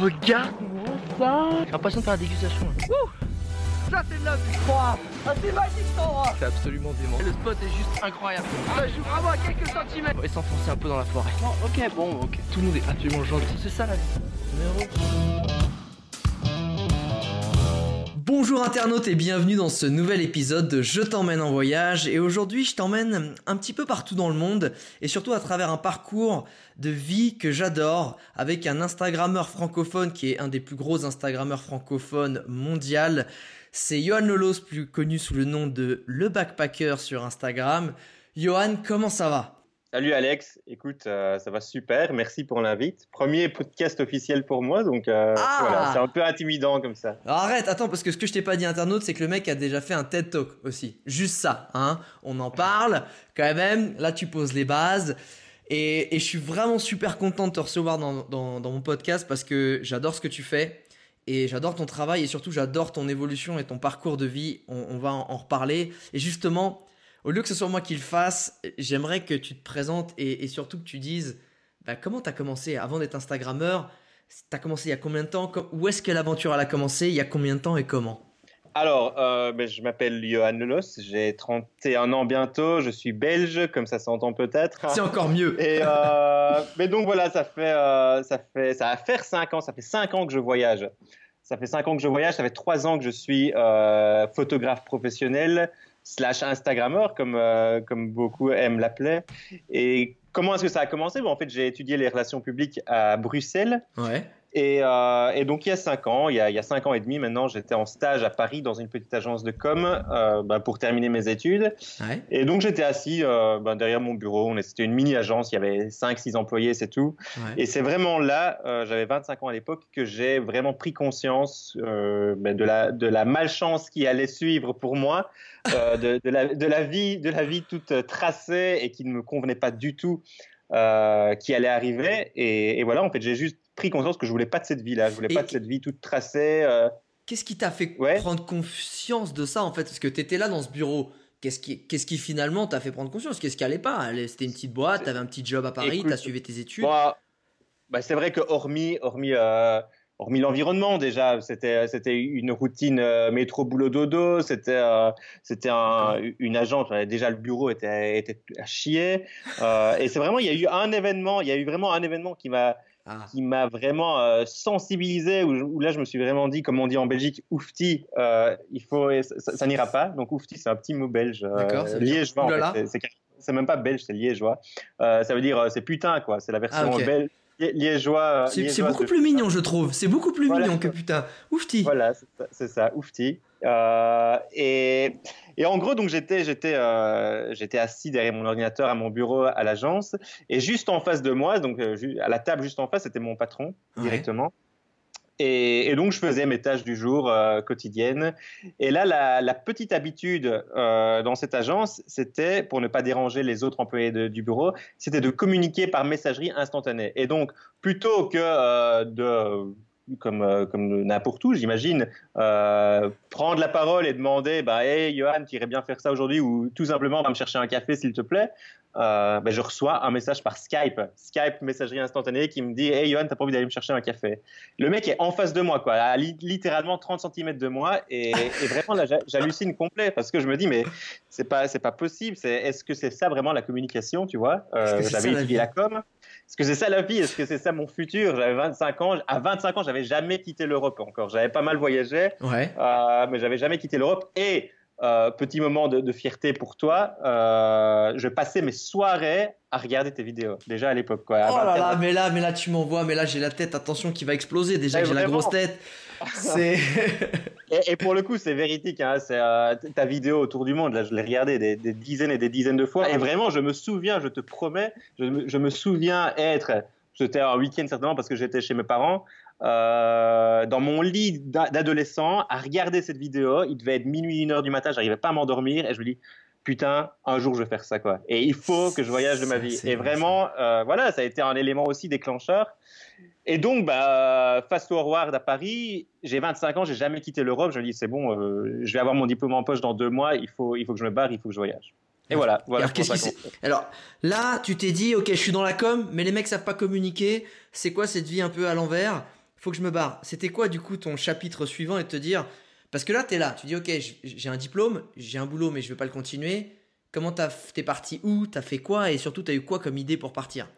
regarde-moi ça J'ai l'impression de faire la dégustation. Ça c'est de la vie Ah c'est magique cet endroit C'est absolument dément. Le spot est juste incroyable. Ça joue vraiment à quelques centimètres On va s'enfoncer un peu dans la forêt. ok, bon, ok. Tout le monde est absolument gentil. C'est ça la vie. Bonjour internautes et bienvenue dans ce nouvel épisode de Je t'emmène en voyage et aujourd'hui je t'emmène un petit peu partout dans le monde et surtout à travers un parcours de vie que j'adore avec un Instagrammeur francophone qui est un des plus gros Instagrammeurs francophones mondial. C'est Johan Lolos plus connu sous le nom de Le Backpacker sur Instagram. Johan, comment ça va? Salut Alex, écoute, euh, ça va super, merci pour l'invite. Premier podcast officiel pour moi, donc euh, Ah voilà, c'est un peu intimidant comme ça. Arrête, attends, parce que ce que je t'ai pas dit internaute, c'est que le mec a déjà fait un TED Talk aussi. Juste ça, hein. On en parle, quand même. Là, tu poses les bases. Et, et je suis vraiment super content de te recevoir dans, dans, dans mon podcast parce que j'adore ce que tu fais. Et j'adore ton travail et surtout j'adore ton évolution et ton parcours de vie. On, on va en, en reparler. Et justement, au lieu que ce soit moi qui le fasse, j'aimerais que tu te présentes et, et surtout que tu dises bah, comment tu as commencé avant d'être Instagrammeur? T'as commencé il y a combien de temps? Où est-ce que l'aventure elle a commencé Il y a combien de temps et comment? Alors, euh, ben, je m'appelle Johan Lelos, j'ai 31 ans bientôt, je suis belge, comme ça s'entend peut-être. C'est encore mieux. Et euh, mais donc voilà, ça fait, euh, ça fait, ça va faire 5 ans, ça fait 5 ans que je voyage. Ça fait 5 ans que je voyage, ça fait 3 ans que je suis euh, photographe professionnel slash Instagrammeur, comme, euh, comme beaucoup aiment l'appeler. Et comment est-ce que ça a commencé? Bon, En fait, j'ai étudié les relations publiques à Bruxelles. Ouais. Et, euh, et donc il y a cinq ans, il y a, il y a cinq ans et demi maintenant, j'étais en stage à Paris dans une petite agence de com euh, bah, pour terminer mes études. Ouais. Et donc j'étais assis euh, bah, derrière mon bureau. C'était une mini agence, il y avait cinq, six employés, c'est tout. Ouais. Et c'est vraiment là, j'avais 25 ans à l'époque, que j'ai vraiment pris conscience bah, de, la, de la malchance qui allait suivre pour moi, de, de, la, de, la vie, de la vie toute tracée et qui ne me convenait pas du tout, euh, qui allait arriver. Et, et voilà, en fait, j'ai juste pris conscience que je voulais pas de cette vie-là. Je voulais Et- pas de cette vie toute tracée. euh, Qu'est-ce qui t'a fait Ouais. prendre conscience de ça en fait? Parce que t'étais là dans ce bureau. Qu'est-ce qui, qu'est-ce qui finalement t'a fait prendre conscience? Qu'est-ce qui allait pas? C'était une petite boîte, t'avais un petit job à Paris, t'as suivi tes études. Moi, bah, c'est vrai que hormis, hormis, euh, hormis l'environnement déjà, c'était c'était une routine euh, métro boulot dodo, c'était euh, c'était un, une agence. Déjà le bureau était était à chier. Et c'est vraiment il y a eu un événement, il y a eu vraiment un événement qui m'a Ah. qui m'a vraiment euh, sensibilisé où, où là je me suis vraiment dit comme on dit en Belgique oufti euh, il faut ça, ça n'ira pas. Donc oufti c'est un petit mot belge euh, liégeois en fait. C'est- même pas belge c'est liégeois. Ça veut dire c'est putain quoi. C'est la version Ah, belge liégeois euh, C'est, beaucoup plus mignon, je trouve. C'est beaucoup plus Voilà. mignon que putain. Oufti. voilà, c'est ça, oufti. Euh, et, et en gros, donc j'étais, j'étais, euh, j'étais assis derrière mon ordinateur à mon bureau à l'agence, et juste en face de moi, donc à la table juste en face, c'était mon patron Ouais. directement. Et, donc je faisais mes tâches du jour euh, quotidiennes. Et là, la, petite habitude euh, dans cette agence, c'était pour ne pas déranger les autres employés du bureau, c'était de communiquer par messagerie instantanée. Et donc plutôt que euh, de comme, euh, n'importe où, j'imagine, prendre la parole et demander, bah, hey, Johan, tu irais bien faire ça aujourd'hui, ou tout simplement, va me chercher un café, s'il te plaît? Euh, bah, je reçois un message par Skype, Skype messagerie instantanée, qui me dit, hey, Johan, t'as pas envie d'aller me chercher un café. Le mec est en face de moi, quoi, à li- littéralement 30 cm de moi, et, et vraiment, là, j'hallucine complet, parce que je me dis, mais c'est pas, c'est pas possible, c'est, est-ce que c'est ça vraiment la communication, tu vois? Euh, j'avais la étudié vie? la com. Est-ce que c'est ça la vie? Est-ce que c'est ça mon futur? J'avais 25 ans. À 25 ans, j'avais jamais quitté l'Europe encore. J'avais pas mal voyagé, Ouais. euh, mais j'avais jamais quitté l'Europe. Et euh, petit moment de, de fierté pour toi, euh, je passais mes soirées à regarder tes vidéos. Déjà à l'époque, quoi. À Oh là 24 là, mais là, mais là, tu m'envoies, mais là, j'ai la tête, attention, qui va exploser. Déjà j'ai la grosse tête. C'est. Et, et pour le coup, c'est véridique. Hein, c'est euh, ta vidéo autour du monde. Là, je l'ai regardée des, des dizaines et des dizaines de fois. Et vraiment, je me souviens, je te promets, je me, je me souviens être. C'était un week-end certainement parce que j'étais chez mes parents. Euh, dans mon lit d'a- d'adolescent à regarder cette vidéo. Il devait être minuit, une heure du matin. J'arrivais pas à m'endormir et je me dis putain, un jour je vais faire ça quoi. Et il faut que je voyage de ma vie. Et vraiment, euh, voilà, ça a été un élément aussi déclencheur. Et donc, bah, fast forward à Paris, j'ai 25 ans, j'ai jamais quitté l'Europe. Je me dis, c'est bon, euh, je vais avoir mon diplôme en poche dans deux mois. Il faut, il faut que je me barre, il faut que je voyage. Et voilà. voilà Alors, qu'est-ce qui. Alors là, tu t'es dit, ok, je suis dans la com, mais les mecs savent pas communiquer. C'est quoi cette vie un peu à l'envers? Faut que je me barre. C'était quoi du coup ton chapitre suivant et te dire parce que là tu es là, tu dis ok j'ai un diplôme, j'ai un boulot mais je vais pas le continuer. Comment t'es parti où, t'as fait quoi? Et surtout t'as eu quoi comme idée pour partir?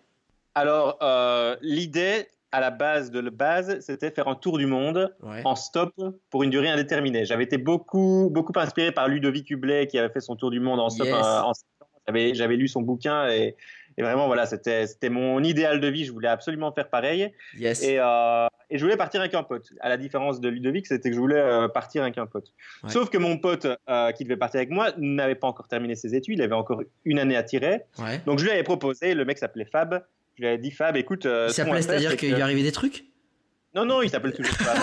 Alors euh, l'idée à la base de la base, c'était faire un tour du monde en stop pour une durée indéterminée. J'avais été beaucoup, beaucoup inspiré par Ludovic Hublet qui avait fait son tour du monde en stop. Euh, j'avais lu son bouquin et, vraiment, voilà, c'était mon idéal de vie. Je voulais absolument faire pareil. Et, euh, et, je voulais partir avec un pote. À la différence de Ludovic, c'était que je voulais euh, partir avec un pote. Sauf que mon pote qui devait partir avec moi n'avait pas encore terminé ses études. Il avait encore une année à tirer. Donc je lui avais proposé, le mec s'appelait Fab. Je lui ai dit, Fab, écoute. Euh, il s'appelait, c'est-à-dire qu'il lui arrivait des trucs? Non, non, il s'appelle toujours Fab.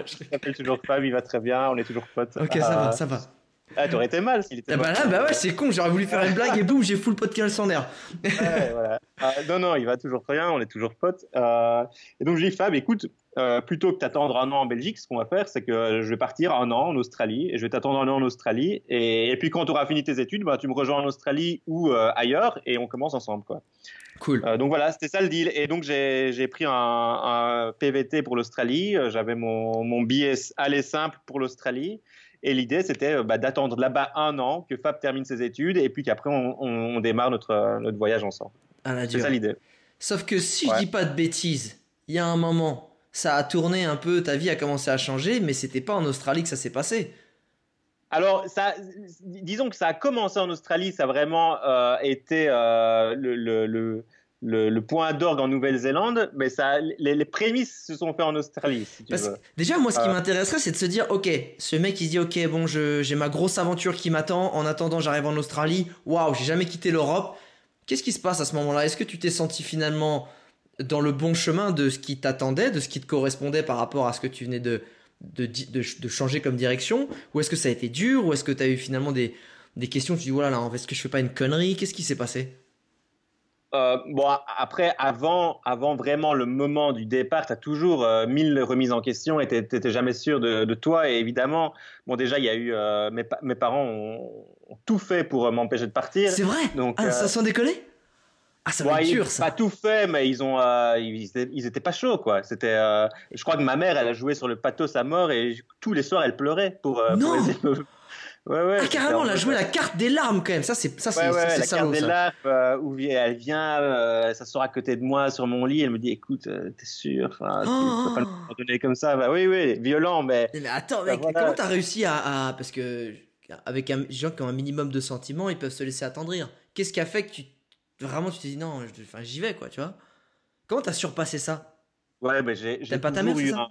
il s'appelle toujours Fab, il va très bien, on est toujours potes. Ok, ça va, ça va. Ah, t'aurais été mal s'il était. Ah bah là, bah ouais, c'est con, j'aurais voulu faire une blague et boum, j'ai full podcast en air. ouais, voilà. Ah, non, non, il va toujours très bien, on est toujours potes. Euh, et donc, je dis, Fab, écoute, euh, plutôt que d'attendre un an en Belgique, ce qu'on va faire, c'est que je vais partir un an en Australie et je vais t'attendre un an en Australie. Et, puis, quand tu auras fini tes études, bah, tu me rejoins en Australie ou ailleurs et on commence ensemble, quoi. Cool. Euh, donc voilà, c'était ça le deal. Et donc j'ai pris un, PVT pour l'Australie. Euh, j'avais mon, mon billet aller simple pour l'Australie. Et l'idée, c'était euh, bah, d'attendre là-bas un an, que Fab termine ses études, et puis qu'après, on, démarre notre, notre voyage ensemble. c'est ça l'idée. Sauf que si je dis pas de bêtises, il y a un moment, ça a tourné un peu, ta vie a commencé à changer, mais c'était pas en Australie que ça s'est passé. Alors, ça, disons que ça a commencé en Australie, ça a vraiment euh, été euh, le, le, le, point d'orgue en Nouvelle-Zélande, mais ça, les, prémices se sont faites en Australie. Si tu veux. Déjà, moi, ce qui euh. m'intéresserait, c'est de se dire, ok, ce mec, il dit, ok, bon, j'ai ma grosse aventure qui m'attend. En attendant, j'arrive en Australie. Waouh, j'ai jamais quitté l'Europe. Qu'est-ce qui se passe à ce moment-là? Est-ce que tu t'es senti finalement dans le bon chemin de ce qui t'attendait, de ce qui te correspondait par rapport à ce que tu venais de de, de, changer comme direction? Ou est-ce que ça a été dur? Ou est-ce que tu as eu finalement des, des questions Tu dis, voilà, là, est-ce que je fais pas une connerie? Qu'est-ce qui s'est passé? Euh, bon, après, avant, avant vraiment le moment du départ, tu as toujours euh, mille remises en question et tu n'étais jamais sûr de, de, toi. Et évidemment, bon, déjà, il y a eu. Euh, mes, mes, parents ont, tout fait pour m'empêcher de partir. C'est vrai? Donc, ah, Ça sans déconner? Ah, ça va être dur, ça. Pas tout fait, mais ils ont, euh, ils, étaient, pas chauds, quoi. C'était, euh, je crois que ma mère, elle a joué sur le pathos à mort et tous les soirs, elle pleurait pour. Euh, non. Ouais, ouais, ah, carrément, elle a joué la carte des larmes quand même. Ça, c'est ça, c'est ouais, ouais, la carte des larmes où elle vient, ça sort à côté de moi sur mon lit. Elle me dit, écoute, t'es sûr Enfin, oh. tu peux pas le donner comme ça. Bah, oui, oui, violent, mais. Mais attends, mec, comment t'as réussi à, parce que avec un, des gens qui ont un minimum de sentiments, ils peuvent se laisser attendrir. Qu'est-ce qui a fait que tu Vraiment, tu t'es dit non, j'y vais quoi, tu vois. Comment t'as surpassé ça? Ouais, mais j'ai. Pas ta mère, ça?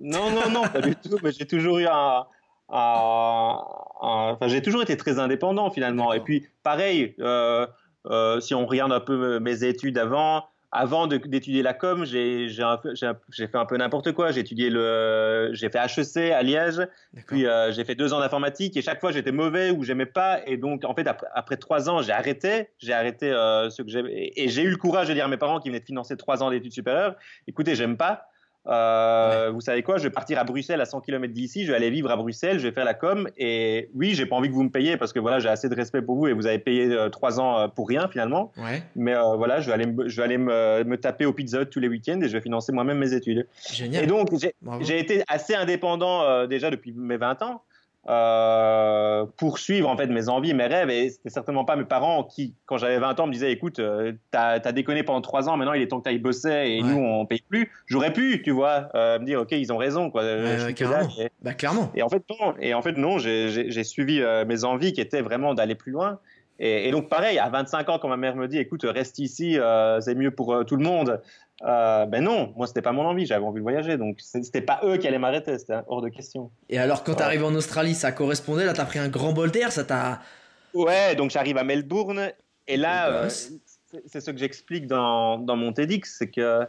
Non, non, non, pas du tout. Mais j'ai toujours eu un. Enfin, j'ai toujours été très indépendant finalement. Et puis, pareil, euh, euh, si on regarde un peu mes études avant, avant d'étudier la com, j'ai fait un peu n'importe quoi. J'ai étudié le, j'ai fait HEC à Liège, puis euh, j'ai fait deux ans d'informatique et chaque fois j'étais mauvais ou j'aimais pas. Et donc en fait après, trois ans j'ai arrêté, j'ai arrêté euh, ce que j'ai et j'ai eu le courage de dire à mes parents qui venaient de financer trois ans d'études supérieures, écoutez j'aime pas, euh, vous savez quoi, je vais partir à Bruxelles à 100 km d'ici, je vais aller vivre à Bruxelles, je vais faire la com. Et oui, j'ai pas envie que vous me payiez parce que voilà, j'ai assez de respect pour vous et vous avez payé euh, trois ans euh, pour rien finalement. Mais voilà, je vais aller, je vais aller me, me taper au Pizza tous les week-ends et je vais financer moi-même mes études. Génial. Et donc, j'ai été assez indépendant déjà depuis mes 20 ans euh, poursuivre en fait mes envies, mes rêves. Et c'était certainement pas mes parents qui, quand j'avais 20 ans, me disaient écoute, euh, t'as as déconné pendant 3 ans, maintenant il est temps que t'ailles bosser et nous on paye plus. J'aurais pu, tu vois, euh, me dire ok, ils ont raison quoi. clairement. et, bah, clairement. Et en fait non. Et en fait non, j'ai suivi mes envies qui étaient vraiment d'aller plus loin. Et, donc pareil, à 25 ans, quand ma mère me dit, écoute, reste ici, c'est mieux pour tout le monde. Euh, ben non, moi c'était pas mon envie, j'avais envie de voyager, donc c'était pas eux qui allaient m'arrêter, c'était hors de question. Et alors quand tu t'arrives en Australie, ça correspondait, là t'as pris un grand bol d'air, ça t'a... Ouais, donc j'arrive à Melbourne, et là, c'est ce que j'explique dans, dans, mon TEDx, c'est que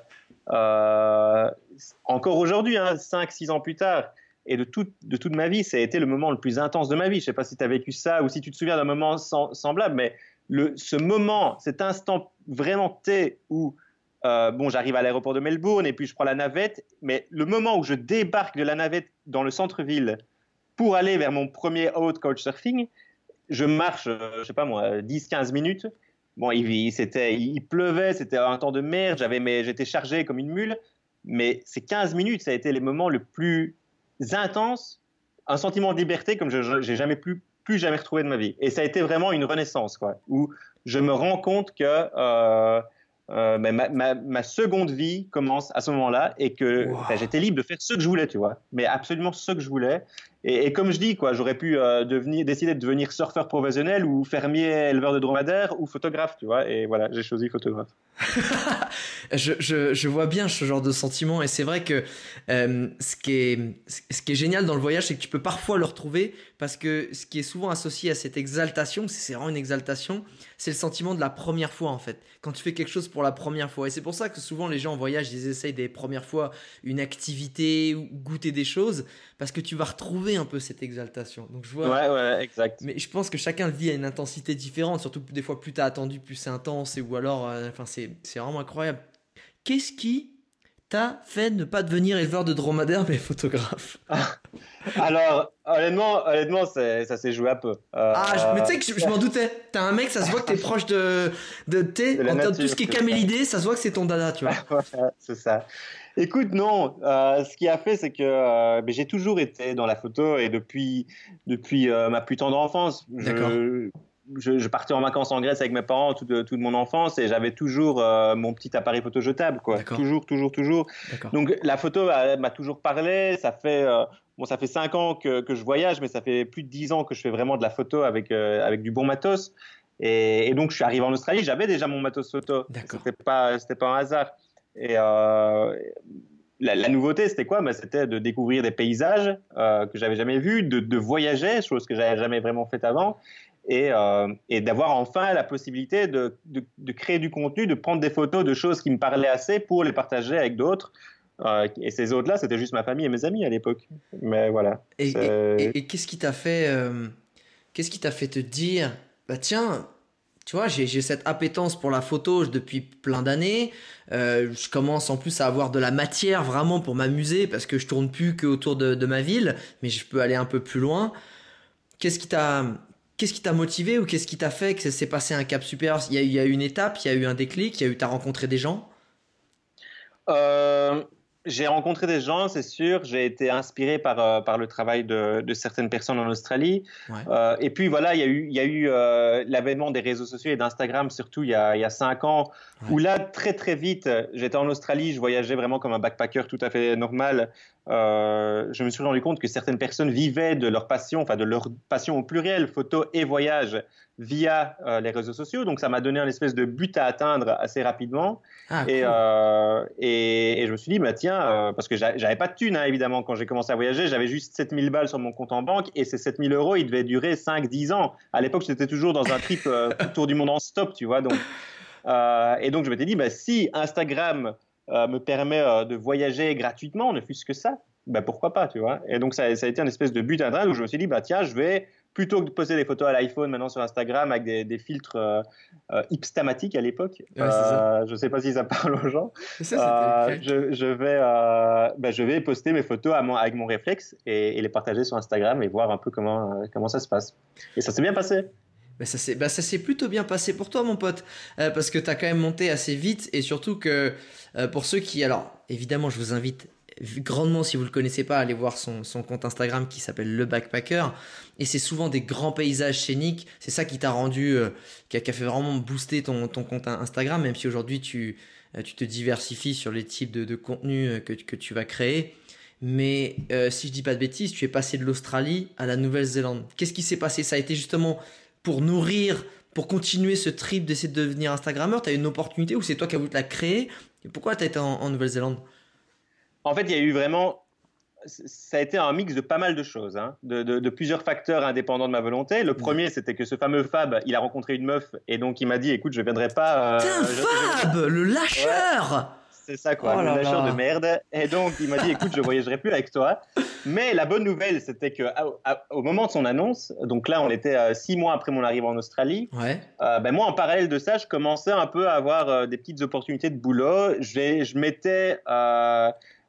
encore aujourd'hui, hein, 5-6 ans plus tard, et de, toute de toute ma vie, ça a été le moment le plus intense de ma vie. Je sais pas si tu as vécu ça ou si tu te souviens d'un moment semblable, mais le, ce moment, cet instant vraiment T où euh, bon, j'arrive à l'aéroport de Melbourne et puis je prends la navette, mais le moment où je débarque de la navette dans le centre-ville pour aller vers mon premier out coach surfing, je marche, euh, je sais pas moi, 10-15 minutes. Bon, il, pleuvait, c'était un temps de merde, j'étais chargé comme une mule. mais ces 15 minutes, ça a été les moments les plus intenses, un sentiment de liberté comme je j'ai jamais plus, plus jamais retrouvé de ma vie. Et ça a été vraiment une renaissance, quoi, où je me rends compte que euh, euh, ma, ma, ma, seconde vie commence à ce moment-là et que wow. j'étais libre de faire ce que je voulais, tu vois, mais absolument ce que je voulais. Et, comme je dis, quoi, j'aurais pu euh, décider de devenir surfeur professionnel ou fermier, éleveur de dromadaires ou photographe, tu vois. Et voilà, j'ai choisi photographe. je, vois bien ce genre de sentiment et c'est vrai que euh, ce, qui est, ce qui est génial dans le voyage, c'est que tu peux parfois le retrouver parce que ce qui est souvent associé à cette exaltation, c'est vraiment une exaltation, c'est le sentiment de la première fois en fait. Quand tu fais quelque chose pour la première fois. Et c'est pour ça que souvent les gens en voyage, ils essayent des premières fois une activité ou goûter des choses parce que tu vas retrouver un peu cette exaltation. Donc je vois. Ouais, ouais, exact. Mais je pense que chacun le vit à une intensité différente, surtout des fois plus t'as attendu, plus c'est intense, et ou alors, euh, enfin c'est c'est vraiment incroyable. Qu'est-ce qui t'a fait ne pas devenir éleveur de dromadaires mais photographe? Alors, honnêtement, honnêtement ça s'est joué un peu. Euh, ah, mais tu sais que je, je m'en doutais. T'as un mec, ça se voit que t'es proche de, de, de, en nature, tout ce qui est camélidé, ça se voit que c'est ton dada, tu vois. c'est ça. Écoute, non. Euh, ce qui a fait, c'est que euh, j'ai toujours été dans la photo et depuis, depuis euh, ma plus tendre enfance. Je, je, je, partais en vacances en Grèce avec mes parents toute, toute mon enfance et j'avais toujours euh, mon petit appareil photo jetable, quoi. Toujours, toujours, toujours. Donc la photo m'a toujours parlé. Ça fait euh, bon, ça fait cinq ans que, que, je voyage, mais ça fait plus de dix ans que je fais vraiment de la photo avec euh, avec du bon matos. Et, et, donc je suis arrivé en Australie, j'avais déjà mon matos photo. C'était pas, c'était pas un hasard. Et euh, la, la, nouveauté, c'était quoi? Ben, C'était de découvrir des paysages euh, que j'avais jamais vus, de, de, voyager, chose que j'avais jamais vraiment faite avant, et, euh, et d'avoir enfin la possibilité de, de, de, créer du contenu, de prendre des photos de choses qui me parlaient assez pour les partager avec d'autres. Euh, et ces autres-là, c'était juste ma famille et mes amis à l'époque. Mais voilà. Et, et, et qu'est-ce qui t'a fait, qu'est-ce qui t'a fait te dire, bah tiens, tu vois, j'ai cette appétence pour la photo depuis plein d'années. Euh, je commence en plus à avoir de la matière vraiment pour m'amuser parce que je tourne plus qu'autour de, de ma ville, mais je peux aller un peu plus loin. Qu'est-ce qui t'a qu'est-ce qui t'a motivé ou qu'est-ce qui t'a fait que ça s'est passé un cap supérieur? Il y, a, il y a eu une étape, il y a eu un déclic, il y a eu t'as rencontré des gens? Euh, j'ai rencontré des gens, c'est sûr. J'ai été inspiré par, euh, par le travail de, de, certaines personnes en Australie. Ouais. Euh, et puis voilà, il y a eu, il y a eu euh, l'avènement des réseaux sociaux et d'Instagram, surtout il y, a, il y a cinq ans, ouais. où là, très très vite, j'étais en Australie, je voyageais vraiment comme un backpacker tout à fait normal. Euh, je me suis rendu compte que certaines personnes vivaient de leur passion, enfin de leur passion au pluriel, photo et voyage, via euh, les réseaux sociaux. Donc ça m'a donné un espèce de but à atteindre assez rapidement. Ah, et, cool. euh, et, et, je me suis dit, bah, tiens, euh, parce que j'avais pas de thunes, hein, évidemment, quand j'ai commencé à voyager, j'avais juste 7000 balles sur mon compte en banque et ces 7000 euros, ils devaient durer 5-10 ans. À l'époque, j'étais toujours dans un trip autour du monde en stop, tu vois. Donc, et donc je m'étais dit, bah, si Instagram me permet de voyager gratuitement, ne fût-ce que ça, bah, pourquoi pas, tu vois. Et donc ça, ça, a été un espèce de but à atteindre où je me suis dit, bah tiens, je vais plutôt que de poster des photos à l'iPhone maintenant sur Instagram avec des, des filtres euh, euh, hipstamatiques à l'époque. Ouais, euh, je ne sais pas si ça parle aux gens. Ça, euh, je, je, vais, bah, je vais poster mes photos mon, avec mon réflexe et, et, les partager sur Instagram et voir un peu comment, comment ça se passe. Et ça s'est bien passé. Bah ça s'est bah plutôt bien passé pour toi, mon pote, euh, parce que tu as quand même monté assez vite et surtout que euh, pour ceux qui. Alors, évidemment, je vous invite grandement, si vous le connaissez pas, à aller voir son, son compte Instagram qui s'appelle Le Backpacker. Et c'est souvent des grands paysages scéniques. C'est ça qui t'a rendu, euh, qui, a, fait vraiment booster ton, ton compte Instagram, même si aujourd'hui tu, euh, tu te diversifies sur les types de, de contenus que, que tu vas créer. Mais euh, si je dis pas de bêtises, tu es passé de l'Australie à la Nouvelle-Zélande. Qu'est-ce qui s'est passé? Ça a été justement pour nourrir, pour continuer ce trip d'essayer de devenir Instagrammeur? Tu as une opportunité ou c'est toi qui as voulu la créer? Et pourquoi tu as été en Nouvelle-Zélande? En fait, il y a eu vraiment. Ça a été un mix de pas mal de choses, hein, de, de, de, plusieurs facteurs indépendants de ma volonté. Le premier, c'était que ce fameux Fab, il a rencontré une meuf et donc il m'a dit écoute, je viendrai pas. Euh, Putain, Fab, je... le lâcheur ouais. C'est ça, quoi, oh le lâcheur de merde. Et donc, il m'a dit, écoute, je voyagerai plus avec toi. Mais la bonne nouvelle, c'était que au moment de son annonce, donc là, on était euh, six mois après mon arrivée en Australie. Ouais. Euh, ben moi, en parallèle de ça, je commençais un peu à avoir euh, des petites opportunités de boulot. Je, je m'étais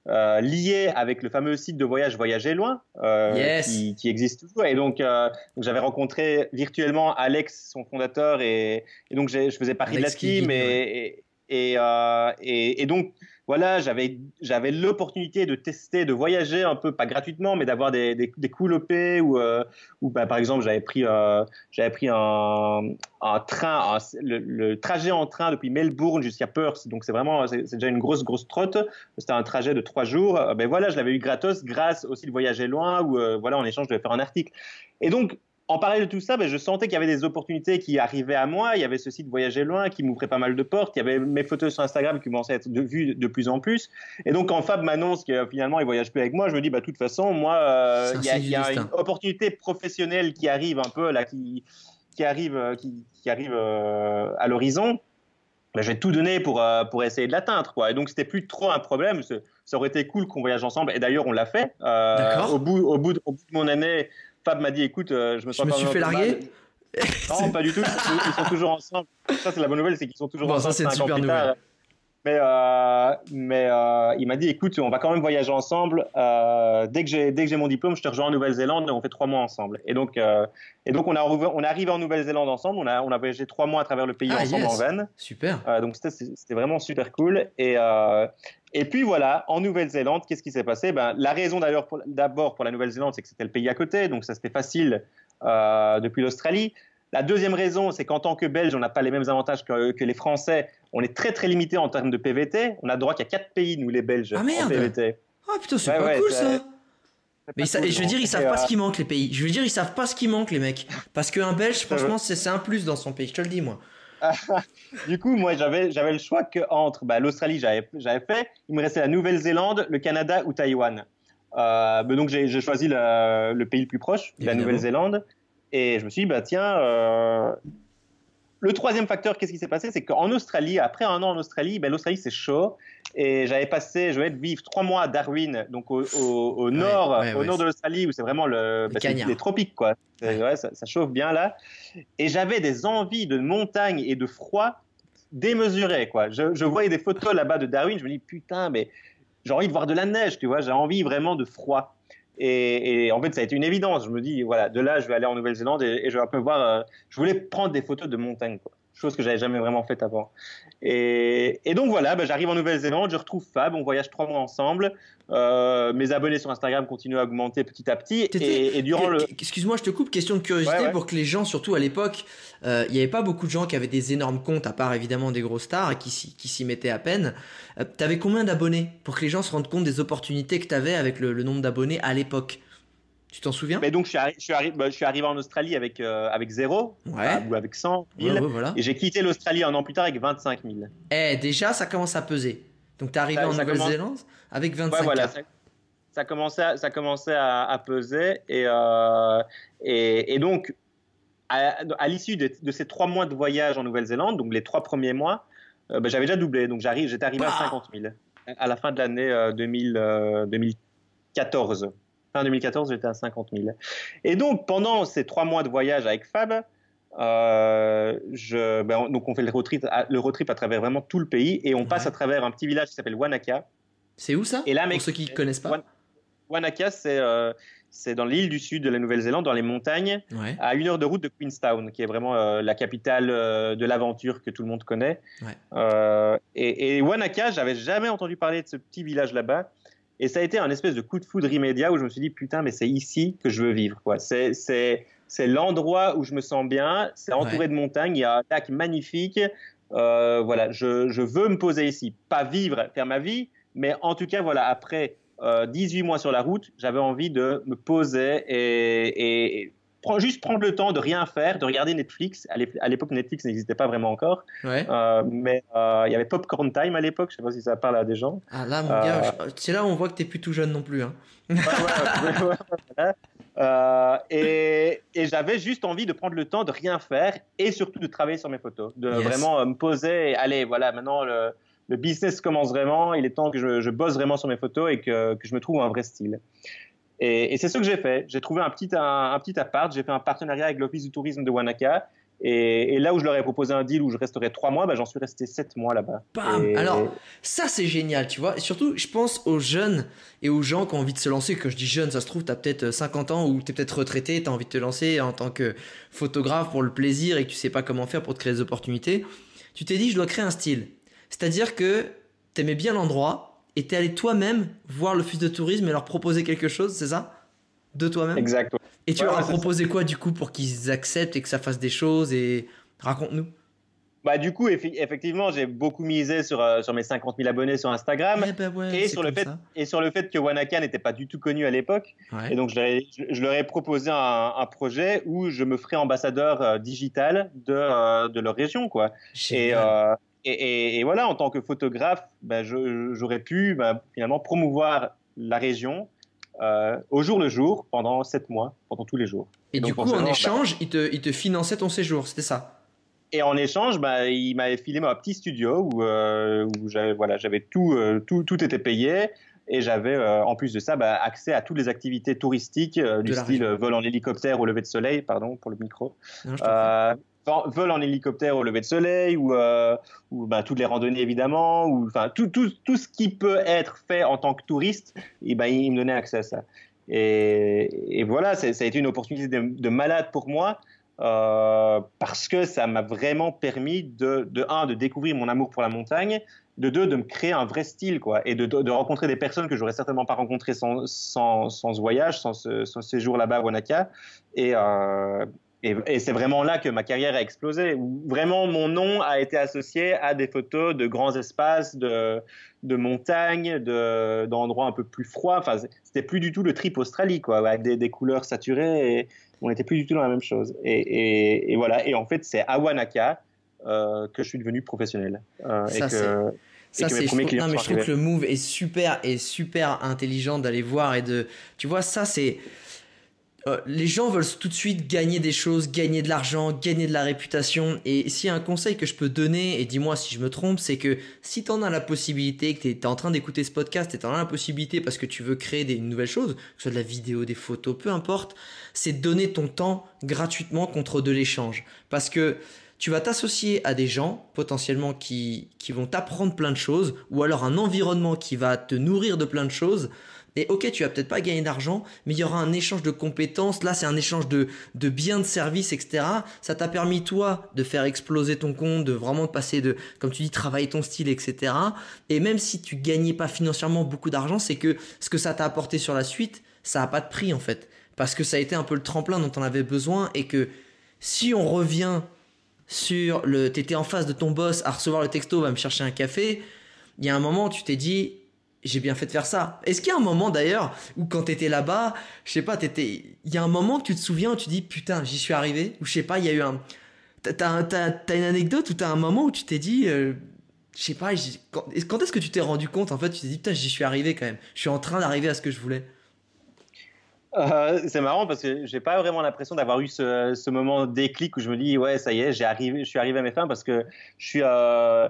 euh, euh, lié avec le fameux site de voyage Voyager Loin, euh, yes. qui, qui, existe toujours. Et donc, euh, donc j'avais rencontré virtuellement Alex, son fondateur, et, et donc je faisais partie Alex de la team. Et, et, euh, et, et, donc, voilà, j'avais l'opportunité de tester, de voyager un peu, pas gratuitement, mais d'avoir des, des, des cool ou euh, ou bah, par exemple j'avais pris euh, pris un, train, le, trajet en train depuis Melbourne jusqu'à Perth, donc c'est vraiment c'est déjà une grosse grosse trotte. C'était un trajet de trois jours. Euh, ben voilà, je l'avais eu gratos grâce aussi de voyager loin ou voilà en échange je devais faire un article. Et donc en parallèle de tout ça, ben, je sentais qu'il y avait des opportunités qui arrivaient à moi. Il y avait ce site Voyager Loin qui m'ouvrait pas mal de portes. Il y avait mes photos sur Instagram qui commençaient à être vues de plus en plus. Et donc, quand Fab m'annonce que finalement il voyage plus avec moi, je me dis, bah, de toute façon, moi, euh, il y a, une opportunité professionnelle qui arrive un peu là, qui, qui arrive, euh, qui, qui arrive euh, à l'horizon. Ben, je vais tout donner pour, pour essayer de l'atteindre. Quoi. Et donc, c'était plus trop un problème. Ça aurait été cool qu'on voyage ensemble. Et d'ailleurs, on l'a fait. au, bout, au, bout de, au bout de mon année, Fab m'a dit écoute, euh, je me sens je me suis fait larguer. Non, pas du tout. Ils sont toujours ensemble. Ça, c'est la bonne nouvelle, c'est qu'ils sont toujours bon, ensemble. Ça, c'est une super nouvelle. Mais, euh, mais euh, il m'a dit écoute, on va quand même voyager ensemble. Euh, dès que j'ai dès que j'ai mon diplôme, je te rejoins en Nouvelle-Zélande et on fait trois mois ensemble. Et donc et donc on a on est arrivé en Nouvelle-Zélande ensemble. On a on a voyagé trois mois à travers le pays ah, ensemble yes. en van. Super. Donc c'était vraiment super cool. Et et puis voilà, en Nouvelle-Zélande, qu'est-ce qui s'est passé? Ben la raison d'ailleurs d'abord pour la Nouvelle-Zélande, c'est que c'était le pays à côté, donc ça c'était facile depuis l'Australie. La deuxième raison, c'est qu'en tant que Belge, on n'a pas les mêmes avantages que, que, les Français. On est très très limité en termes de PVT. On a droit qu'à quatre pays, nous les Belges, ah, merde. en PVT. Ah putain, c'est ouais, pas ouais, cool ça. Mais ça, cool, je veux dire, ils savent pas ce qui manque les pays. Je veux dire, ils savent pas ce qui manque les mecs. Parce qu'un Belge, franchement, c'est un plus dans son pays. Je te le dis moi. du coup, moi, j'avais j'avais le choix que entre bah, l'Australie, j'avais j'avais fait. Il me restait la Nouvelle-Zélande, le Canada ou Taïwan. Euh, donc j'ai choisi le, le, pays le plus proche, Évidemment. la Nouvelle-Zélande. Et je me suis dit, bah tiens, euh... le troisième facteur, qu'est-ce qui s'est passé? C'est qu'en Australie, après un an en Australie, ben, l'Australie c'est chaud. Et j'avais passé, je vais vivre trois mois à Darwin, donc au, au, au nord, ouais, ouais, au ouais, nord de l'Australie, où c'est vraiment le, ben, les tropiques, quoi. Ça, ça, chauffe bien là. Et j'avais des envies de montagne et de froid démesurées, quoi. Je, je voyais des photos là-bas de Darwin, je me dis, putain, mais j'ai envie de voir de la neige, tu vois, j'ai envie vraiment de froid. Et, en fait, ça a été une évidence. Je me dis, voilà, de là, je vais aller en Nouvelle-Zélande et, et, je vais un peu voir. Euh, je voulais prendre des photos de montagne, quoi. Chose que j'avais jamais vraiment faite avant. Et, et donc voilà, bah, j'arrive en Nouvelle-Zélande, je retrouve Fab, on voyage trois mois ensemble. Euh, mes abonnés sur Instagram continuent à augmenter petit à petit. Et, et, durant le. Excuse-moi, je te coupe. Question de curiosité ouais, ouais. pour que les gens, surtout à l'époque, il euh, n'y avait pas beaucoup de gens qui avaient des énormes comptes, à part évidemment des gros stars et qui, qui s'y mettaient à peine. Euh, T'avais combien d'abonnés pour que les gens se rendent compte des opportunités que t'avais avec le, le nombre d'abonnés à l'époque? Tu t'en souviens Mais donc je suis, arri je, suis arri bah, je suis, arrivé en Australie avec, euh, avec 0 ouais. ou avec 100 000 ouais, voilà. et j'ai quitté l'Australie un an plus tard avec 25 000. Eh déjà ça commence à peser. Donc t'es arrivé ça, en Nouvelle-Zélande commence... avec 25 ouais, voilà, ça, ça, commençait, à, ça commençait à, à peser et, euh, et, et, donc à, à l'issue de, de, ces trois mois de voyage en Nouvelle-Zélande, donc les trois premiers mois, euh, bah, j'avais déjà doublé. Donc j'étais arrivé bah. à 50 000 à la fin de l'année 2000, 2014 fin 2014, j'étais à 50 000. Et donc, pendant ces trois mois de voyage avec Fab, euh, je, ben, donc on fait le road, trip à, le road trip à travers vraiment tout le pays et on ouais. passe à travers un petit village qui s'appelle Wanaka. C'est où ça? Et là, Pour ceux qui ne connaissent pas. Wanaka, c'est euh, dans l'île du sud de la Nouvelle-Zélande, dans les montagnes, ouais. à une heure de route de Queenstown, qui est vraiment euh, la capitale euh, de l'aventure que tout le monde connaît. Ouais. et, et Wanaka, j'avais jamais entendu parler de ce petit village là-bas. Et ça a été un espèce de coup de foudre immédiat où je me suis dit, putain, mais c'est ici que je veux vivre. Quoi. C'est, c'est, c'est l'endroit où je me sens bien. C'est entouré ouais. de montagnes. Il y a un lac magnifique. Euh, voilà, je, je, veux me poser ici. Pas vivre, faire ma vie, mais en tout cas, voilà, après euh, 18 mois sur la route, j'avais envie de me poser et, et juste prendre le temps de rien faire, de regarder Netflix. À l'époque, Netflix n'existait pas vraiment encore. Ouais. Euh, mais euh, il y avait Popcorn Time à l'époque. Je sais pas si ça parle à des gens. Ah là, mon gars, c'est là où on voit que tu es plus tout jeune non plus. Hein. ouais, ouais, ouais, euh, et, et j'avais juste envie de prendre le temps de rien faire et surtout de travailler sur mes photos, de yes. vraiment euh, me poser. Et, allez, voilà, maintenant le, le, business commence vraiment. Il est temps que je, je, bosse vraiment sur mes photos et que, que je me trouve un vrai style. Et, et c'est ce que j'ai fait. J'ai trouvé un petit, un, un petit appart. J'ai fait un partenariat avec l'Office du tourisme de Wanaka. Et, et, là où je leur ai proposé un deal où je resterais trois mois, bah, j'en suis resté sept mois là-bas. Et... Alors, ça c'est génial, tu vois. Et surtout, je pense aux jeunes et aux gens qui ont envie de se lancer. Que je dis jeunes, ça se trouve, tu as peut-être 50 ans ou tu es peut-être retraité, tu as envie de te lancer en tant que photographe pour le plaisir et que tu sais pas comment faire pour te créer des opportunités. Tu t'es dit, je dois créer un style. C'est-à-dire que t'aimais bien l'endroit et t'es allé toi-même voir l'office de tourisme et leur proposer quelque chose, c'est ça? De toi-même? Exactement. Et tu leur as proposé quoi du coup pour qu'ils acceptent et que ça fasse des choses et raconte-nous? Bah, du coup, effectivement, j'ai beaucoup misé sur, euh, sur mes 50 000 abonnés sur Instagram eh ben ouais, et, sur le fait, et sur le fait que Wanaka n'était pas du tout connu à l'époque. Et donc, je, leur ai proposé un, un, projet où je me ferais ambassadeur euh, digital de, euh, de leur région. Quoi. Et, et, et, voilà, en tant que photographe, bah, j'aurais pu bah, finalement promouvoir la région au jour le jour pendant 7 mois, pendant tous les jours. Et, du coup, en échange, ils, te, ils te finançaient ton séjour, c'était ça? Et en échange, bah, il m'avait filé mon petit studio où, euh, où j'avais voilà, tout, euh, tout, tout était payé. Et j'avais, euh, en plus de ça, bah, accès à toutes les activités touristiques du style vol en hélicoptère au lever de soleil, pardon pour le micro. Vol en hélicoptère au lever de soleil ou, ou bah, toutes les randonnées évidemment ou enfin tout, tout, tout, ce qui peut être fait en tant que touriste et ben il me donnait accès à ça et, voilà ça a été une opportunité de malade pour moi euh, parce que ça m'a vraiment permis de, de, un, de découvrir mon amour pour la montagne, de deux, de me créer un vrai style, quoi, et de, de rencontrer des personnes que j'aurais certainement pas rencontrées sans, sans, sans, ce voyage, sans ce, séjour là-bas à Wanaka. Et, euh, et, et c'est vraiment là que ma carrière a explosé. Vraiment, mon nom a été associé à des photos de grands espaces, de, de montagnes, d'endroits un peu plus froids. Enfin, c'était plus du tout le trip Australie, quoi, avec des, des couleurs saturées. Et, on n'était plus du tout dans la même chose. Et, voilà. Et en fait, c'est à Wanaka euh, que je suis devenu professionnel. Euh, ça, c'est. Ça, c'est. Non, mais je trouve que le move est super et super intelligent d'aller voir et de. Tu vois, ça, c'est. Euh, les gens veulent tout de suite gagner des choses, gagner de l'argent, gagner de la réputation. Et s'il y a un conseil que je peux donner, et dis-moi si je me trompe, c'est que si tu en as la possibilité, que tu es, en train d'écouter ce podcast, et tu en as la possibilité parce que tu veux créer des nouvelles choses, que ce soit de la vidéo, des photos, peu importe, c'est donner ton temps gratuitement contre de l'échange. Parce que tu vas t'associer à des gens potentiellement qui, qui vont t'apprendre plein de choses, ou alors un environnement qui va te nourrir de plein de choses et ok, tu vas peut-être pas gagner d'argent, mais il y aura un échange de compétences. Là, c'est un échange de, de biens, de services, etc. Ça t'a permis, toi, de faire exploser ton compte, de vraiment passer de, comme tu dis, travailler ton style, etc. Et même si tu gagnais pas financièrement beaucoup d'argent, c'est que ce que ça t'a apporté sur la suite, ça a pas de prix, en fait. Parce que ça a été un peu le tremplin dont on avait besoin et que si on revient sur le, t'étais en face de ton boss à recevoir le texto, va me chercher un café, il y a un moment, tu t'es dit, j'ai bien fait de faire ça. Est-ce qu'il y a un moment d'ailleurs où quand t'étais là-bas, je sais pas, t'étais, il y a un moment que tu te souviens où tu dis putain j'y suis arrivé ou je sais pas, il y a eu un, t'as, t'as, une anecdote ou t'as un moment où tu t'es dit, euh, je sais pas, quand, est-ce que tu t'es rendu compte en fait, tu t'es dit putain j'y suis arrivé quand même, je suis en train d'arriver à ce que je voulais. Euh, c'est marrant parce que j'ai pas vraiment l'impression d'avoir eu ce, moment déclic où je me dis ouais ça y est j'ai arrivé je suis arrivé à mes fins parce que je suis euh,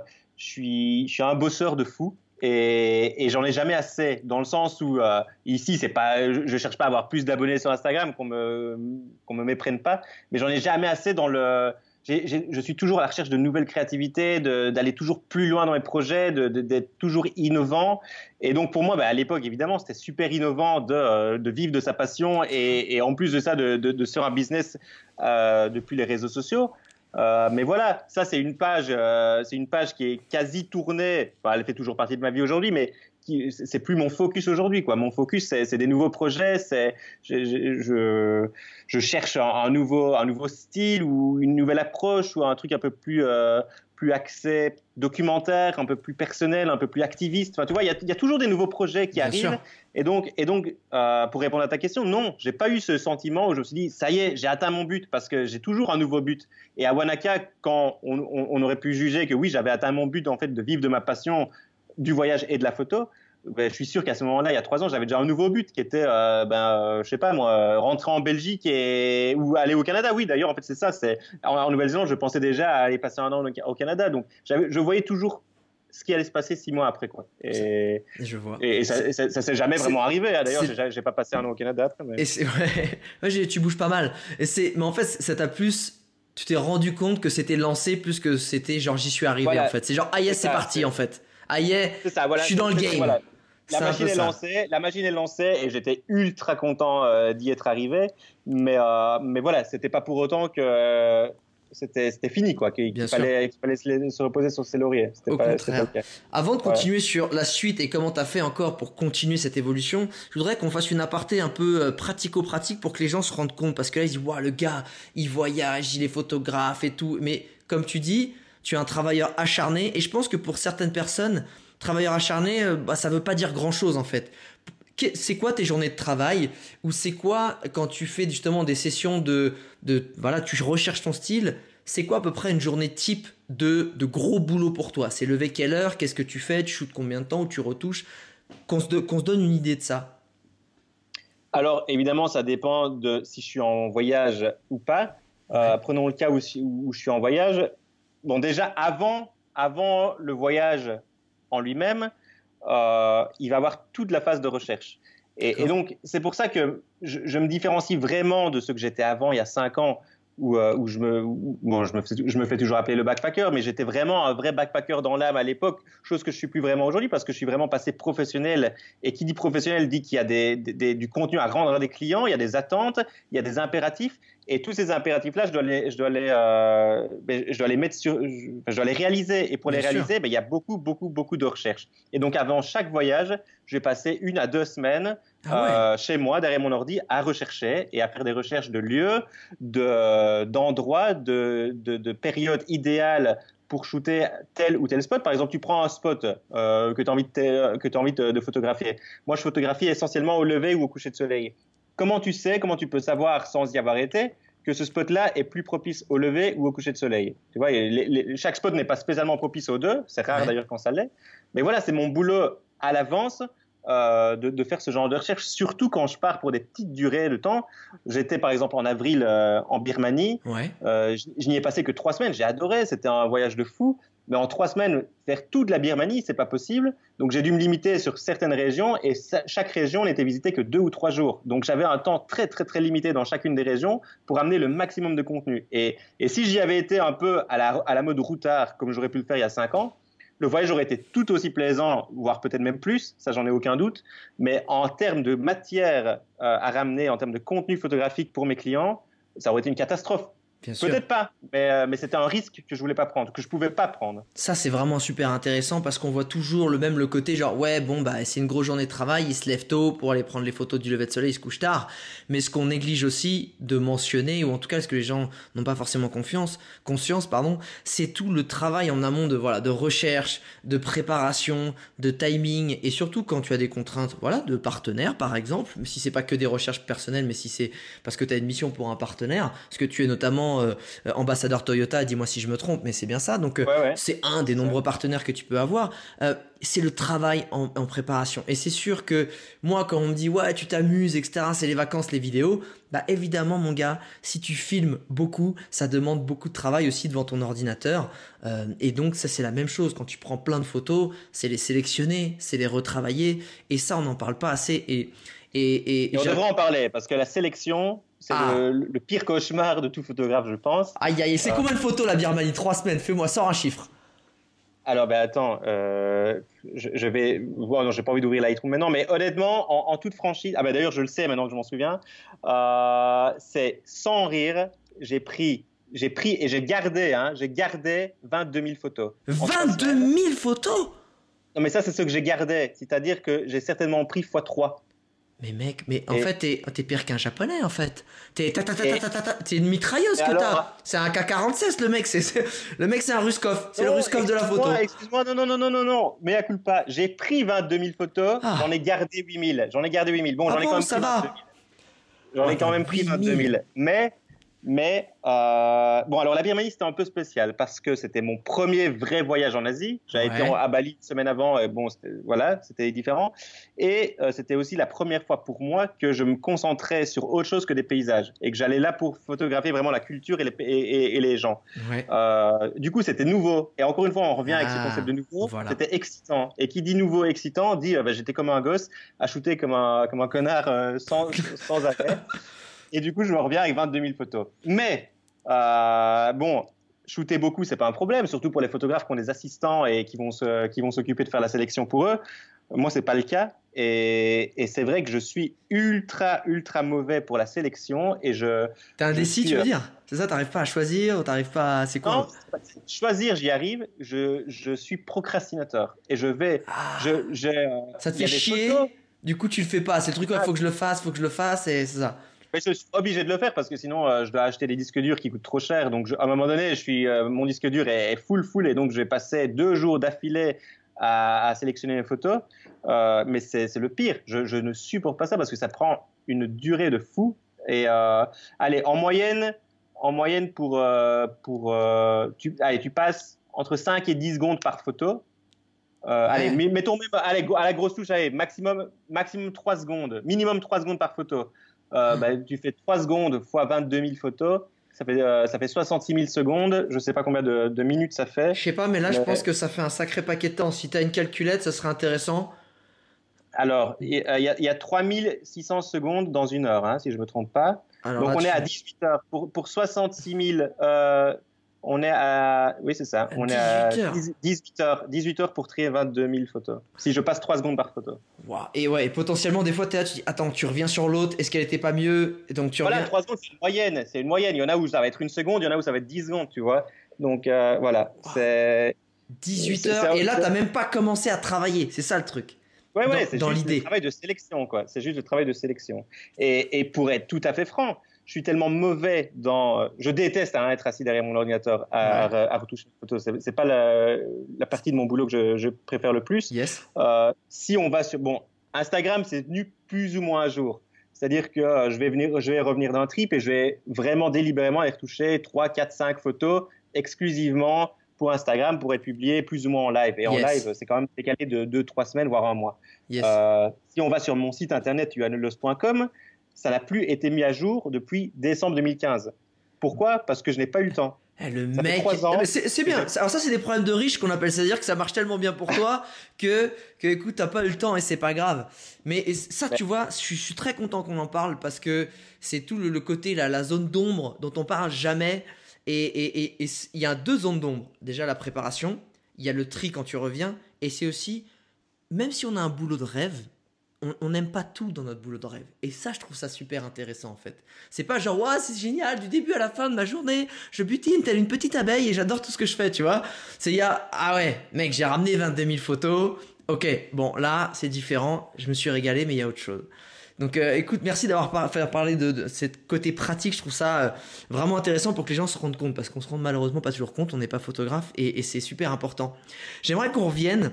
un bosseur de fou et, j'en ai jamais assez dans le sens où euh, ici c'est pas je, cherche pas à avoir plus d'abonnés sur Instagram qu'on me qu'on me méprenne pas mais j'en ai jamais assez dans le je suis toujours à la recherche de nouvelles créativités, d'aller toujours plus loin dans mes projets, d'être toujours innovant. Et donc pour moi, bah, à l'époque, évidemment, c'était super innovant de, euh, vivre de sa passion et, en plus de ça, de, sur un business euh, depuis les réseaux sociaux. Euh, mais voilà, ça c'est une page, euh, c'est une page qui est quasi tournée. Enfin, elle fait toujours partie de ma vie aujourd'hui, mais c'est plus mon focus aujourd'hui. Quoi. Mon focus, c'est des nouveaux projets. C'est je, je, je, cherche un, nouveau, un nouveau style ou une nouvelle approche ou un truc un peu plus euh, plus axé documentaire, un peu plus personnel, un peu plus activiste. Enfin, tu vois, il y, y a, toujours des nouveaux projets qui arrivent. Et donc, et donc euh, pour répondre à ta question, non, j'ai pas eu ce sentiment où je me suis dit, ça y est, j'ai atteint mon but, parce que j'ai toujours un nouveau but. Et à Wanaka, quand on, on, on aurait pu juger que oui, j'avais atteint mon but en fait de vivre de ma passion du voyage et de la photo, ben, je suis sûr qu'à ce moment-là, il y a trois ans, j'avais déjà un nouveau but qui était, euh, ben, euh, je sais pas moi, rentrer en Belgique et ou aller au Canada. Oui, d'ailleurs, en fait, c'est ça. C'est en, Nouvelle-Zélande, je pensais déjà à aller passer un an au Canada, donc je voyais toujours ce qui allait se passer six mois après, quoi. Et, je vois. Et, ça, ça, s'est jamais vraiment arrivé. Hein. D'ailleurs, j'ai pas passé un an au Canada après. Mais... Et c'est ouais, tu bouges pas mal. Et c'est, mais en fait, ça t'a plus tu t'es rendu compte que c'était lancé plus que c'était genre j'y suis arrivé en fait. C'est genre ah yes c'est parti en fait. Ah yeah, je suis dans le game. La machine est lancée, la machine est lancée et j'étais ultra content euh, d'y être arrivé. Mais, euh, mais voilà, c'était pas pour autant que c'était c'était fini quoi, qu'il fallait, se, se reposer sur ses lauriers. Au pas, contraire. Avant de continuer sur la suite et comment t'as fait encore pour continuer cette évolution, je voudrais qu'on fasse une aparté un peu euh, pratico-pratique pour que les gens se rendent compte. Parce que là, ils disent, waouh, le gars, il voyage, il est photographe et tout. Mais comme tu dis, tu es un travailleur acharné. Et je pense que pour certaines personnes, travailleur acharné, euh, bah, ça veut pas dire grand-chose en fait. C'est quoi tes journées de travail Ou c'est quoi quand tu fais justement des sessions de, de voilà, tu recherches ton style C'est quoi à peu près une journée type de, de gros boulot pour toi? C'est lever quelle heure? Qu'est-ce que tu fais? Tu shootes combien de temps? Ou tu retouches? Qu'on se, qu'on se donne une idée de ça. Alors évidemment, ça dépend de si je suis en voyage ou pas. Euh, Prenons le cas où, où je suis en voyage. Bon, déjà avant, avant le voyage en lui-même, euh, il va avoir toute la phase de recherche. Et, donc, c'est pour ça que je, je me différencie vraiment de ce que j'étais avant, il y a cinq ans, où, euh, où je, me, où- bon, je, me fais, je me fais toujours appeler le backpacker, mais j'étais vraiment un vrai backpacker dans l'âme à l'époque, chose que je suis plus vraiment aujourd'hui parce que je suis vraiment passé professionnel. Et qui dit professionnel dit qu'il y a des, des- des- du contenu à rendre à des clients, il y a des attentes, il y a des impératifs. Et tous ces impératifs-là, je dois les, je dois les, euh, ben, je dois les mettre sur, je, dois les réaliser. Et pour Bien les réaliser, ben, il y a beaucoup, beaucoup, beaucoup de recherches. Et donc, avant chaque voyage, je vais passer une à deux semaines Ah euh, chez moi, derrière mon ordi, à rechercher et à faire des recherches de lieux, de, d'endroits, de, de, de périodes idéales pour shooter tel ou tel spot. Par exemple, tu prends un spot euh, que tu as envie, de, que t'as envie de, de photographier. Moi, je photographie essentiellement au lever ou au coucher de soleil. Comment tu sais, comment tu peux savoir sans y avoir été que ce spot-là est plus propice au lever ou au coucher de soleil? Tu vois, les- les- chaque spot n'est pas spécialement propice aux deux. C'est rare Ouais. d'ailleurs quand ça l'est. Mais voilà, c'est mon boulot à l'avance euh, de, de faire ce genre de recherche, surtout quand je pars pour des petites durées de temps. J'étais par exemple en avril euh, en Birmanie. Ouais. Euh, je, je n'y ai passé que trois semaines. J'ai adoré. C'était un voyage de fou. Mais en trois semaines, faire toute la Birmanie, c'est pas possible. Donc j'ai dû me limiter sur certaines régions et chaque région n'était visitée que deux ou trois jours. Donc j'avais un temps très très très limité dans chacune des régions pour amener le maximum de contenu. Et, et si j'y avais été un peu à la, à la mode routard, comme j'aurais pu le faire il y a cinq ans, le voyage aurait été tout aussi plaisant, voire peut-être même plus, ça j'en ai aucun doute. Mais en termes de matière euh, à ramener, en termes de contenu photographique pour mes clients, ça aurait été une catastrophe. Peut-être pas, mais, euh, mais c'était un risque que je voulais pas prendre, que je pouvais pas prendre. Ça, c'est vraiment super intéressant parce qu'on voit toujours le même le côté genre, ouais, bon, bah, c'est une grosse journée de travail, il se lève tôt pour aller prendre les photos du lever de soleil, il se couche tard. Mais ce qu'on néglige aussi de mentionner, ou en tout cas ce que les gens n'ont pas forcément confiance, conscience, pardon, c'est tout le travail en amont de, voilà, de recherche, de préparation, de timing, et surtout quand tu as des contraintes, voilà, de partenaires, par exemple, si c'est pas que des recherches personnelles, mais si c'est parce que tu as une mission pour un partenaire, parce que tu es notamment euh, euh, ambassadeur Toyota, dis-moi si je me trompe, mais c'est bien ça, donc euh, Ouais, ouais. c'est un des nombreux partenaires que tu peux avoir. C'est le travail en, en préparation. Et c'est sûr que moi, quand on me dit ouais, tu t'amuses, etc., c'est les vacances, les vidéos, bah évidemment, mon gars, si tu filmes beaucoup, ça demande beaucoup de travail aussi devant ton ordinateur. Et donc, ça, c'est la même chose. Quand tu prends plein de photos, c'est les sélectionner, c'est les retravailler. Et ça, on n'en parle pas assez. Et, et, et, Et on devrait en parler parce que la sélection, c'est Ah. le, le pire cauchemar de tout photographe, je pense. Aïe, aïe, c'est Ah. combien de photos la Birmanie? Trois semaines, fais-moi, sors un chiffre. Alors, ben attends, euh, je, je vais. Bon, non, j'ai pas envie d'ouvrir Lightroom maintenant, mais honnêtement, en, en toute franchise, ah ben d'ailleurs, je le sais maintenant que je m'en souviens, euh, c'est sans rire, j'ai pris, j'ai pris et j'ai gardé, hein, j'ai gardé 22 000 photos. En trois 22 semaines. 000 photos? Non, mais ça, c'est ce que j'ai gardé, c'est-à-dire que j'ai certainement pris x3. Mais mec, mais en Et- fait, t'es, t'es pire qu'un japonais en fait. T'es, ta, ta, ta, Et- ta, ta, ta, ta. T'es une mitrailleuse Et que t'as. C'est un K-47 le mec, c'est, c'est- le mec c'est un Ruskov. C'est le Ruskov de la photo. excuse-moi, non, non, non, non, non, non, mais à culpa. J'ai pris 22 000 photos, Ah. j'en ai gardé 8 000. J'en ai gardé 8 000. Bon, Ah j'en ai bon, quand même ça pris va. 22 000. J'en ai Ah, quand même pris 8 000. 22 000. Mais, mais, euh, bon, alors la Birmanie, c'était un peu spécial parce que c'était mon premier vrai voyage en Asie. J'avais Ouais. été à Bali une semaine avant, et bon, voilà, c'était différent. Et euh, c'était aussi la première fois pour moi que je me concentrais sur autre chose que des paysages et que j'allais là pour photographier vraiment la culture et les, et- et- et les gens. Ouais. Euh, du coup, c'était nouveau. Et encore une fois, on revient avec ce Ah, concept de nouveau. voilà. C'était excitant. Et qui dit nouveau, excitant, dit bah, j'étais comme un gosse à shooter comme un, comme un connard euh, sans, sans arrêt. Et du coup, je me reviens avec 22 000 photos. Mais, euh, bon, shooter beaucoup, c'est pas un problème, surtout pour les photographes qui ont des assistants et qui vont se- qui vont s'occuper de faire la sélection pour eux. Moi, c'est pas le cas. Et, et c'est vrai que je suis ultra, ultra mauvais pour la sélection. Et je. T'es indécis, suis, tu veux euh, dire? C'est ça, t'arrives pas à choisir t'arrives pas à. C'est quoi? Non, choisir, j'y arrive. Je, je suis procrastinateur. Et je vais. Ah, Je, euh, Ça te il fait chier? photos, Du coup, tu le fais pas. C'est le truc, il faut que je le fasse, faut que je le fasse, et c'est ça. Mais je suis obligé de le faire parce que sinon, euh, je dois acheter des disques durs qui coûtent trop cher. Donc, je- à un moment donné, je suis, euh, mon disque dur est, full, full. Et donc, j'ai passé deux jours d'affilée à, à sélectionner mes photos. Euh, mais c'est le pire. Je, je ne supporte pas ça parce que ça prend une durée de fou. Et allez, en moyenne, en moyenne pour, pour tu, allez, tu passes entre 5 et 10 secondes par photo. Euh, Allez, mettons même allez, à la grosse touche, allez, maximum, maximum 3 secondes, minimum 3 secondes par photo. Euh, Hmm. bah, tu fais 3 secondes fois 22 000 photos, ça fait, euh, ça fait 66 000 secondes, je sais pas combien de, de minutes ça fait. Je sais pas, mais là, je Ouais. pense que ça fait un sacré paquet de temps. Si t'as une calculette, ça serait intéressant. Alors, il y, y il y a 3600 secondes dans une heure, hein, si je me trompe pas. Alors Donc là, on tu- est à 18 heures. Pour, pour 66 000, euh, on est à. Oui, c'est ça. On est à 18 heures. 10 18 heures. 18 pour trier 22 000 photos. Si je passe 3 secondes par photo. Et ouais, et potentiellement, des fois, t'es là, tu dis, attends, tu reviens sur l'autre, est-ce qu'elle était pas mieux? Et donc, tu Voilà, reviens. 3 secondes, c'est une moyenne. C'est une moyenne. Il y en a où ça va être une seconde, il y en a où ça va être 10 secondes, tu vois. Donc euh, voilà. Wow. C'est. 18 c'est- heures, et là, t'as même pas commencé à travailler. C'est ça le truc. Ouais, ouais, c'est juste le travail de sélection, quoi. C'est juste le travail de sélection. Et, et pour être tout à fait franc, je suis tellement mauvais dans. Je déteste hein, être assis derrière mon ordinateur à, à- à retoucher une photo. C'est pas la, la partie de mon boulot que je, je préfère le plus. Yes. Euh, si on va sur. Bon, Instagram, c'est tenu plus ou moins à jour. C'est-à-dire que euh, je vais, venir, je vais revenir d'un trip et je vais vraiment délibérément aller retoucher 3, 4, 5 photos exclusivement pour Instagram pour être publié plus ou moins en live. Et en live, c'est quand même décalé de 2-3 semaines, voire un mois. Yes. Euh, si on va sur mon site internet uanulos.com, ça n'a plus été mis à jour depuis décembre 2015. Pourquoi? Parce que je n'ai pas eu le temps. Eh, le Ça mec, mais c'est bien. Alors ça, c'est des problèmes de riches qu'on appelle, c'est-à-dire que ça marche tellement bien pour toi que, que écoute, t'as pas eu le temps et c'est pas grave. Mais ça, tu vois, je suis, je suis très content qu'on en parle parce que c'est tout le, le côté, la, la zone d'ombre dont on parle jamais. Et et- et- et c- il y a deux zones d'ombre. Déjà la préparation, il y a le tri quand tu reviens, et c'est aussi, même si on a un boulot de rêve, on- n'aime pas tout dans notre boulot de rêve. Et ça, je trouve ça super intéressant en fait. C'est pas genre, ouais, c'est génial, du début à la fin de ma journée, je butine telle une petite abeille et j'adore tout ce que je fais, tu vois. C'est il y a, ah ouais, mec, j'ai ramené 22 000 photos. Ok, bon, là, c'est différent, je me suis régalé, mais il y a autre chose. Donc euh, écoute, merci d'avoir par- fait parler de, de ce côté pratique, je trouve ça euh, vraiment intéressant pour que les gens se rendent compte, parce qu'on se rend malheureusement pas toujours compte, on n'est pas photographe, et, et c'est super important. J'aimerais qu'on revienne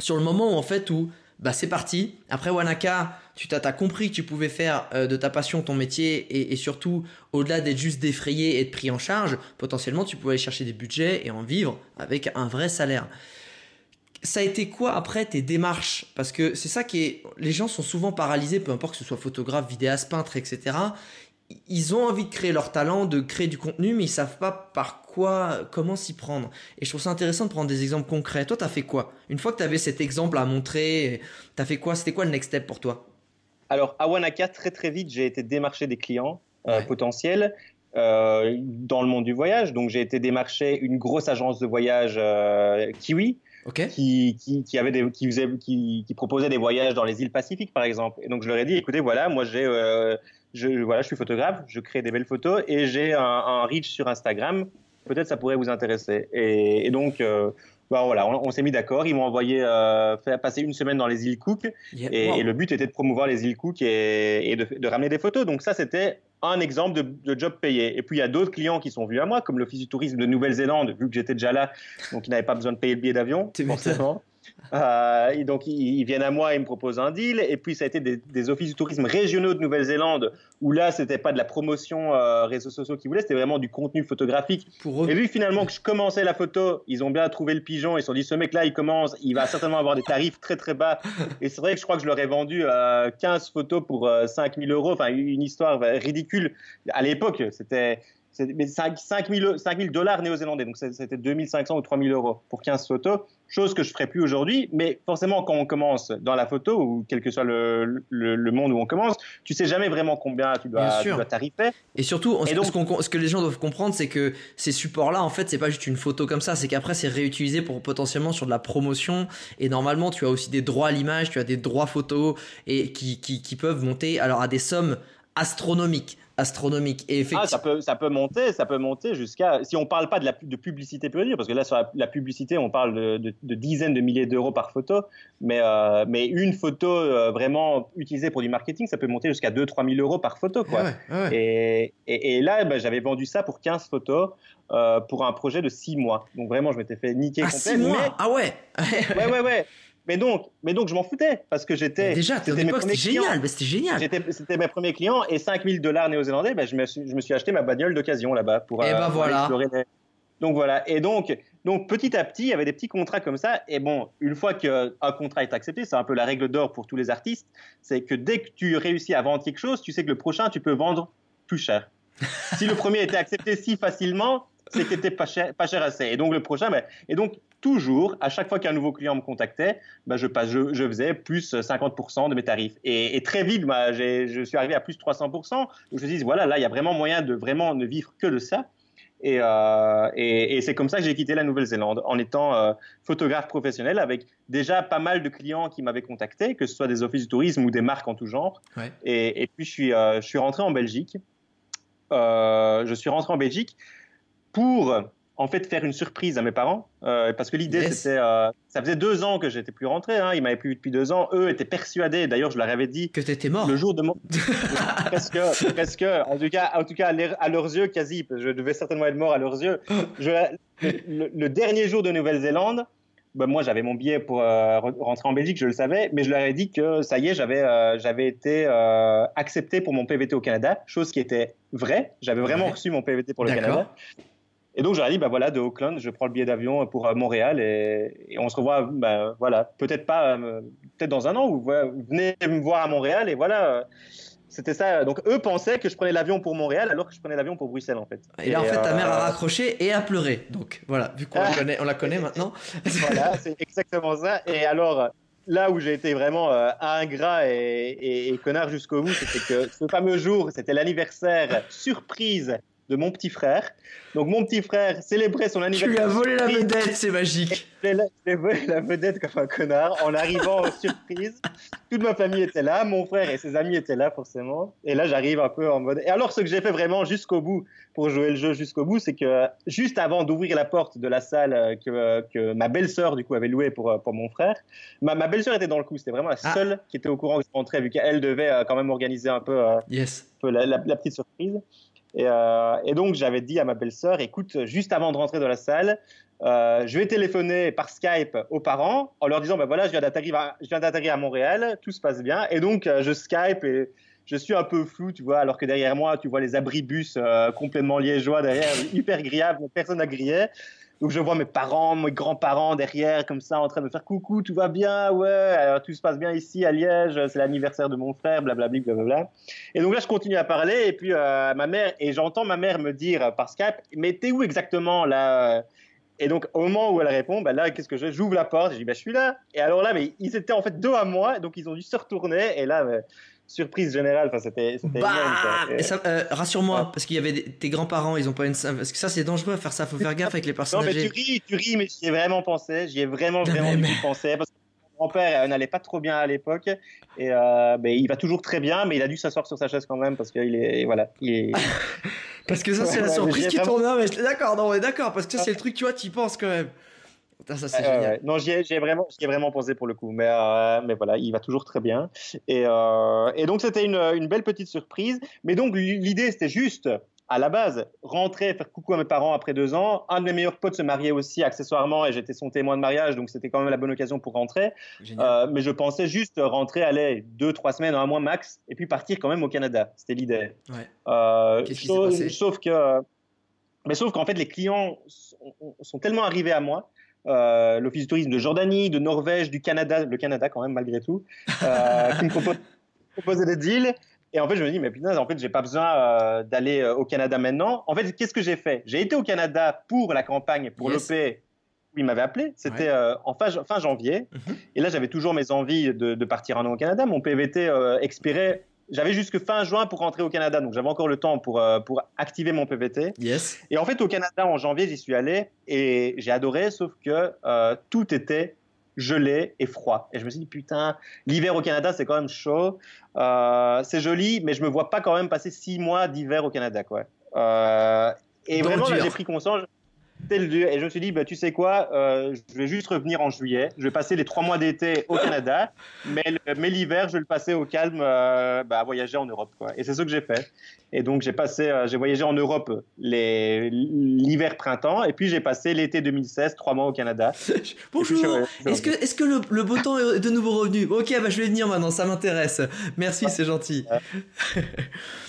sur le moment où en fait où bah c'est parti. Après Wanaka, tu t'as compris que tu pouvais faire euh, de ta passion ton métier et, et surtout au-delà d'être juste défrayé et être pris en charge, potentiellement tu pouvais aller chercher des budgets et en vivre avec un vrai salaire. Ça a été quoi après tes démarches? Parce que c'est ça qui est. Les gens sont souvent paralysés, peu importe que ce soit photographe, vidéaste, peintre, etc. Ils ont envie de créer leur talent, de créer du contenu, mais ils savent pas par quoi, comment s'y prendre. Et je trouve ça intéressant de prendre des exemples concrets. Toi, t'as fait quoi? Une fois que tu avais cet exemple à montrer, t'as fait quoi? C'était quoi le next step pour toi? Alors, à Wanaka, très très vite, j'ai été démarcher des clients euh, potentiels euh, dans le monde du voyage. Donc, j'ai été démarcher une grosse agence de voyage euh, Kiwi Ok qui, qui, qui, avait des, qui, faisait, qui, qui proposait des voyages dans les îles Pacifiques, par exemple. Et donc, je leur ai dit, écoutez, voilà, moi, j'ai, euh, je, voilà, je suis photographe, je crée des belles photos et j'ai un, un reach sur Instagram. Peut-être ça pourrait vous intéresser. Et, et donc, euh, bah, voilà, on, on s'est mis d'accord. Ils m'ont envoyé euh, faire passer une semaine dans les îles Cook. Yeah, Et, wow. et le but était de promouvoir les îles Cook et, et de, de ramener des photos. Donc ça, c'était un exemple de, de job payé. Et puis il y a d'autres clients qui sont venus à moi, comme l'Office du tourisme de Nouvelle-Zélande, vu que j'étais déjà là, donc ils n'avaient pas besoin de payer le billet d'avion, forcément. Euh, et donc ils, viennent à moi, ils me proposent un deal. Et puis ça a été des, des offices du tourisme régionaux de Nouvelle-Zélande, où là, c'était pas de la promotion euh, réseaux sociaux qu'ils voulaient, c'était vraiment du contenu photographique. Pour eux, Et vu finalement que je commençais la photo, ils ont bien trouvé le pigeon. Ils se sont dit, ce mec-là, il commence, il va certainement avoir des tarifs très très bas. Et c'est vrai que je crois que je leur ai vendu euh, 15 photos pour euh, 5000 euros. Enfin, une histoire euh, ridicule. À l'époque, c'était. Mais 5 5000 5000 dollars néo-zélandais, donc c'était 2500 ou 3000 euros pour 15 photos. Chose que je ferais plus aujourd'hui. Mais forcément, quand on commence dans la photo ou quel que soit le, le, monde où on commence, tu sais jamais vraiment combien tu dois, tu dois tarifer. Et surtout, ce, ce, que les gens doivent comprendre, c'est que ces supports-là, en fait, c'est pas juste une photo comme ça, c'est qu'après c'est réutilisé pour potentiellement sur de la promotion. Et normalement, tu as aussi des droits à l'image, tu as des droits photos et qui, qui, qui peuvent monter alors à des sommes astronomiques astronomique. Et effectivement... Ah, ça peut, ça peut monter, ça peut monter jusqu'à. Si on parle pas de, la, de publicité pure parce que là, sur la, publicité, on parle de, de, dizaines de milliers d'euros par photo, mais, euh, mais une photo euh, vraiment utilisée pour du marketing, ça peut monter jusqu'à 2-3 000 euros par photo. Quoi. Ah ah et, et, là, bah, j'avais vendu ça pour 15 photos. Euh, pour un projet de 6 mois. Donc vraiment, je m'étais fait niquer ah, 6 mois Ah ouais Ouais, ouais, ouais. Mais donc, mais donc je m'en foutais parce que j'étais. Déjà, c'était génial, c'était génial. C'était mes premiers clients et 5000 dollars néo-zélandais, ben, je, me suis, je me suis acheté ma bagnole d'occasion là-bas pour. Et eh ben voilà. Donc voilà. Et donc, donc petit à petit, il y avait des petits contrats comme ça. Et bon, une fois qu'un contrat est accepté, c'est un peu la règle d'or pour tous les artistes, c'est que dès que tu réussis à vendre quelque chose, tu sais que le prochain, tu peux vendre plus cher. si le premier était accepté si facilement, c'est que n'était pas cher, pas cher assez. Et donc le prochain, ben, et donc toujours, à chaque fois qu'un nouveau client me contactait, bah, je, je, faisais plus 50% de mes tarifs. Et, très vite, bah, je suis arrivé à plus 300%. je me suis dit, voilà, là, il y a vraiment moyen de vraiment ne vivre que de ça. Euh, et, et, c'est comme ça que j'ai quitté la Nouvelle-Zélande, en étant euh, photographe professionnel, avec déjà pas mal de clients qui m'avaient contacté, que ce soit des offices du tourisme ou des marques en tout genre. Et, puis je suis, euh, je suis rentré en Belgique. je suis rentré en Belgique pour en fait faire une surprise à mes parents euh, parce que l'idée c'était euh, ça faisait deux ans que j'étais plus rentré hein, ils m'avaient plus vu depuis deux ans. Eux étaient persuadés d'ailleurs je leur avais dit que tu étais mort. le jour de mon presque presque. En tout cas en tout cas à leurs yeux quasi je devais certainement être mort à leurs yeux. Le, dernier jour de Nouvelle-Zélande ben moi j'avais mon billet pour euh, rentrer en Belgique je le savais mais je leur ai dit que ça y est j'avais j'avais été accepté pour mon PVT au Canada chose qui était vraie. J'avais vraiment reçu mon PVT pour le Canada et donc j'aurais dit, bah voilà, de Auckland, je prends le billet d'avion pour euh, Montréal et, on se revoit, bah, voilà, peut-être pas, euh, peut-être dans un an, vous, venez me voir à Montréal et voilà. Euh, c'était ça. Donc eux pensaient que je prenais l'avion pour Montréal alors que je prenais l'avion pour Bruxelles en fait. Et là en fait ta mère a raccroché et a pleuré. Donc voilà, vu qu'on la connaît, on la connaît maintenant. voilà, c'est exactement ça. Et alors là où j'ai été vraiment ingrat et, et connard jusqu'au bout, c'était que ce fameux jour, c'était l'anniversaire surprise de mon petit frère. Donc mon petit frère célébrait son anniversaire. Tu lui as volé la vedette, c'est magique. J'ai volé la vedette comme un connard en arrivant en surprise. Toute ma famille était là, mon frère et ses amis étaient là forcément. Et là j'arrive un peu en mode. Et alors ce que j'ai fait vraiment jusqu'au bout pour jouer le jeu jusqu'au bout, c'est que juste avant d'ouvrir la porte de la salle euh, que, euh, que ma belle-sœur du coup avait louée pour, euh, pour mon frère, ma, ma belle-sœur était dans le coup. C'était vraiment la ah. seule qui était au courant que je rentrais vu qu'elle devait quand même organiser un peu, yes. la petite surprise. Euh, et, donc, j'avais dit à ma belle-sœur, écoute, juste avant de rentrer dans la salle, euh, je vais téléphoner par Skype aux parents en leur disant, ben voilà, je viens d'atterrir à, à Montréal, tout se passe bien. Et donc, euh, je Skype et je suis un peu flou, tu vois, alors que derrière moi, tu vois les abribus complètement liégeois derrière, hyper grillables, personne n'a grillé. Donc je vois mes parents, mes grands-parents derrière, comme ça, en train de me faire coucou, tout va bien, ouais, tout se passe bien ici à Liège, c'est l'anniversaire de mon frère, blablabla, blablabla. Et donc là, je continue à parler, et puis euh, ma mère, et j'entends ma mère me dire par Skype, mais t'es où exactement là Et donc au moment où elle répond, bah là, qu'est-ce que je J'ouvre la porte, je dis, bah je suis là. Et alors là, mais ils étaient en fait deux à moi, donc ils ont dû se retourner, et là, bah, surprise générale. Enfin, c'était. Bah euh, Rassure-moi, parce qu'il y avait tes grands-parents, ils ont pas une. Parce que ça, c'est dangereux à faire ça. Faut faire gaffe avec les personnes non, mais tu ris, tu ris, mais j'y ai vraiment pensé. J'y ai vraiment, vraiment pensé. Parce que mon grand-père n'allait pas trop bien à l'époque. Et euh, ben, il va toujours très bien, mais il a dû s'asseoir sur sa chaise quand même parce qu'il est. Voilà. Il est. parce que ça, c'est la surprise qui tourne. mais d'accord, non, mais d'accord, parce que ça, c'est le truc, tu vois, tu y penses quand même. Ça, c'est génial. non, j'y ai, vraiment, ai vraiment pensé pour le coup. Mais, euh, mais voilà, il va toujours très bien. Et, euh, et donc, c'était une, une, belle petite surprise. Mais donc, l'idée, c'était juste, à la base, rentrer, faire coucou à mes parents après deux ans. Un de mes meilleurs potes se mariait aussi accessoirement et j'étais son témoin de mariage, donc c'était quand même la bonne occasion pour rentrer. Euh, mais je pensais juste rentrer, aller deux, trois semaines, un mois max, et puis partir quand même au Canada. C'était l'idée. Ouais. sauf, sauf, que. Mais sauf qu'en fait, les clients sont, sont tellement arrivés à moi euh, l'Office du tourisme de Jordanie, de Norvège, du Canada, le Canada quand même malgré tout, euh, qui me proposait des deals. Et en fait, je me dis, mais putain, en fait, j'ai pas besoin euh, d'aller au Canada maintenant. En fait, qu'est-ce que j'ai fait? J'ai été au Canada pour la campagne, pour l'OP il m'avait appelé. C'était euh, en fin, fin janvier. Mhm. Et là, j'avais toujours mes envies de, de partir un an au Canada. Mon PVT euh, expirait. J'avais jusque fin juin pour rentrer au Canada, donc j'avais encore le temps pour, euh, pour activer mon PVT. Yes. Et en fait, au Canada, en janvier, j'y suis allé et j'ai adoré, sauf que euh, tout était gelé et froid. Et je me suis dit, putain, l'hiver au Canada, c'est quand même chaud. Euh, c'est joli, mais je me vois pas quand même passer six mois d'hiver au Canada, quoi. Et Dans vraiment, j'ai pris conscience. C'était le dur. Et je me suis dit, bah, tu sais quoi, euh, je vais juste revenir en juillet. Je vais passer les trois mois d'été au Canada, mais, l'hiver, je vais le passer au calme, euh, bah, à voyager en Europe. Quoi. Et c'est ce que j'ai fait. Et donc, j'ai passé, euh, j'ai voyagé en Europe l'hiver-printemps, et puis j'ai passé l'été 2016, trois mois au Canada. Bonjour. Est-ce que, est-ce que le, le beau temps est de nouveau revenu? Ok, bah je vais venir maintenant, ça m'intéresse. Merci, c'est gentil.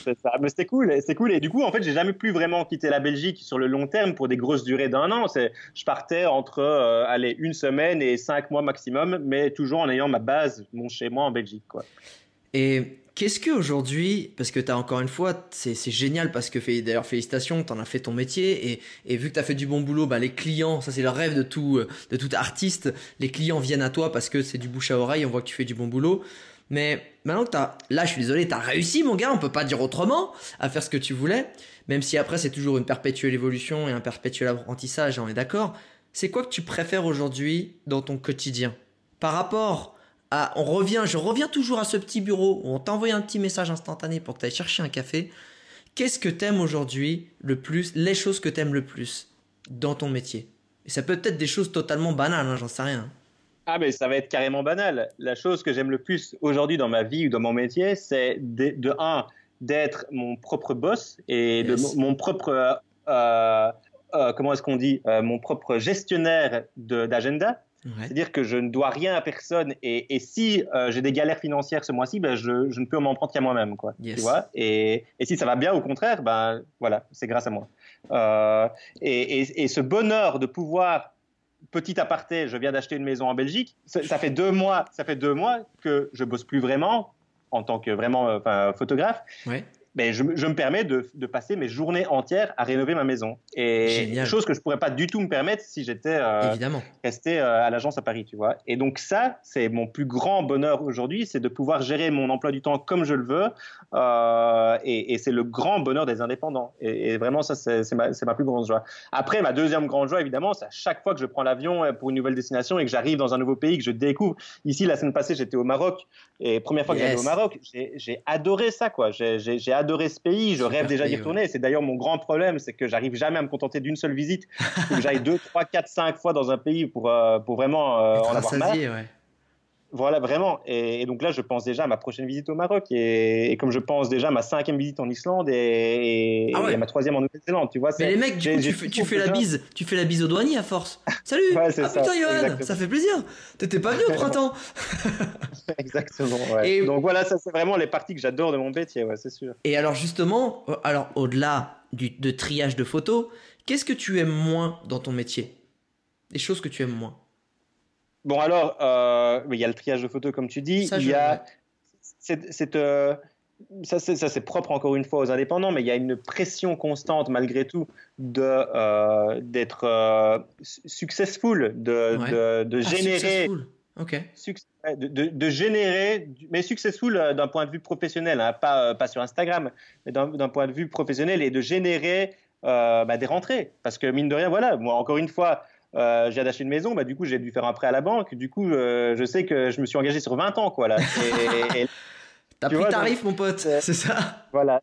C'est ça. Mais c'était cool, c'était cool. Et du coup, en fait, j'ai jamais plus vraiment quitté la Belgique sur le long terme pour des grosses durées d'un an. Je partais entre, euh, une semaine et cinq mois maximum, mais toujours en ayant ma base, mon chez moi en Belgique. Et qu'est-ce que aujourd'hui, parce que tu as encore une fois, c'est génial parce que d'ailleurs félicitations, tu en as fait ton métier et, et vu que tu as fait du bon boulot, bah, les clients, ça c'est le rêve de tout, euh, de tout artiste, les clients viennent à toi parce que c'est du bouche à oreille, on voit que tu fais du bon boulot. Mais maintenant que tu as, là je suis désolé, tu as réussi mon gars, on peut pas dire autrement, à faire ce que tu voulais, même si après c'est toujours une perpétuelle évolution et un perpétuel apprentissage, on est d'accord. C'est quoi que tu préfères aujourd'hui dans ton quotidien? Par rapport ah, on revient, je reviens toujours à ce petit bureau où on t'a envoyé un petit message instantané pour que tu ailles chercher un café. Qu'est-ce que t'aimes aujourd'hui le plus, les choses que t'aimes le plus dans ton métier? Et ça peut être des choses totalement banales, hein, j'en sais rien. Ah, mais ça va être carrément banal. La chose que j'aime le plus aujourd'hui dans ma vie ou dans mon métier, c'est de, de un, d'être mon propre boss et de Yes. mon, propre, euh, euh, comment est-ce qu'on dit, Euh, mon propre gestionnaire d'agenda. Ouais. C'est-à-dire que je ne dois rien à personne et, et si euh, j'ai des galères financières ce mois-ci, ben je, je ne peux m'en prendre qu'à moi-même, quoi. Yes. Tu vois? Et, et si ça va bien, au contraire, ben voilà, c'est grâce à moi. Euh, et ce bonheur de pouvoir, petit aparté, je viens d'acheter une maison en Belgique. Ça, fait deux mois, ça fait deux mois que je bosse plus vraiment en tant que vraiment, euh, photographe. Ben, je, me- je me permets de, de passer mes journées entières à rénover ma maison. Et Génial. chose que je pourrais pas du tout me permettre si j'étais euh, resté euh, à l'agence à Paris, tu vois. Et donc ça, c'est mon plus grand bonheur aujourd'hui, c'est de pouvoir gérer mon emploi du temps comme je le veux. Euh, et et c'est le grand bonheur des indépendants. Et, et vraiment, ça, c'est ma, plus grande joie. Après, ma deuxième grande joie, évidemment, c'est à chaque fois que je prends l'avion pour une nouvelle destination et que j'arrive dans un nouveau pays, que je découvre. Ici, la semaine passée, j'étais au Maroc. Et première fois que Yes. j'allais au Maroc, j'ai adoré ça, quoi. J'ai- adoré ce pays. Je rêve déjà d'y retourner. C'est d'ailleurs mon grand problème, c'est que j'arrive jamais à me contenter d'une seule visite. Il faut que j'aille deux, trois, quatre, cinq fois dans un pays pour, euh, pour vraiment euh, en avoir marre. rassasié, ouais. Voilà, vraiment. Et, et donc là, je pense déjà à ma prochaine visite au Maroc. Et, et comme je pense déjà à ma cinquième visite en Islande et, Ah ouais. et à ma troisième en Nouvelle-Zélande, tu vois. Mais les mecs, du coup, tu fais, tout tu fais la bise, tu fais la bise au douanier à force. Salut Ouais, Ah ça, putain, Johan, ça fait plaisir. T'étais pas venu au printemps. Exactement. ouais. Et- Donc voilà, ça c'est vraiment les parties que j'adore de mon métier, ouais, c'est sûr. Et alors justement, euh, alors au-delà du, de triage de photos, qu'est-ce que tu aimes moins dans ton métier? Les choses que tu aimes moins. Bon alors, euh, il y a le triage de photos comme tu dis. Ça, il y a c'est, c'est, euh, ça, c'est, propre encore une fois aux indépendants, mais il y a une pression constante malgré tout de, d'être euh, su- successful, de, Ouais. de, de Ah, générer, successful. Ok. de, de- de générer, mais successful euh, d'un point de vue professionnel, hein, pas, pas sur Instagram, mais d'un, d'un point de vue professionnel et de générer euh, bah, des rentrées. Parce que mine de rien, voilà, moi encore une fois, euh, j'ai d'acheter une maison, bah, du coup j'ai dû faire un prêt à la banque, du coup euh, je sais que je me suis engagé sur 20 ans, quoi, là. Et- et- T'as pris vois, tarif, mon pote. c'est- C'est ça? Voilà.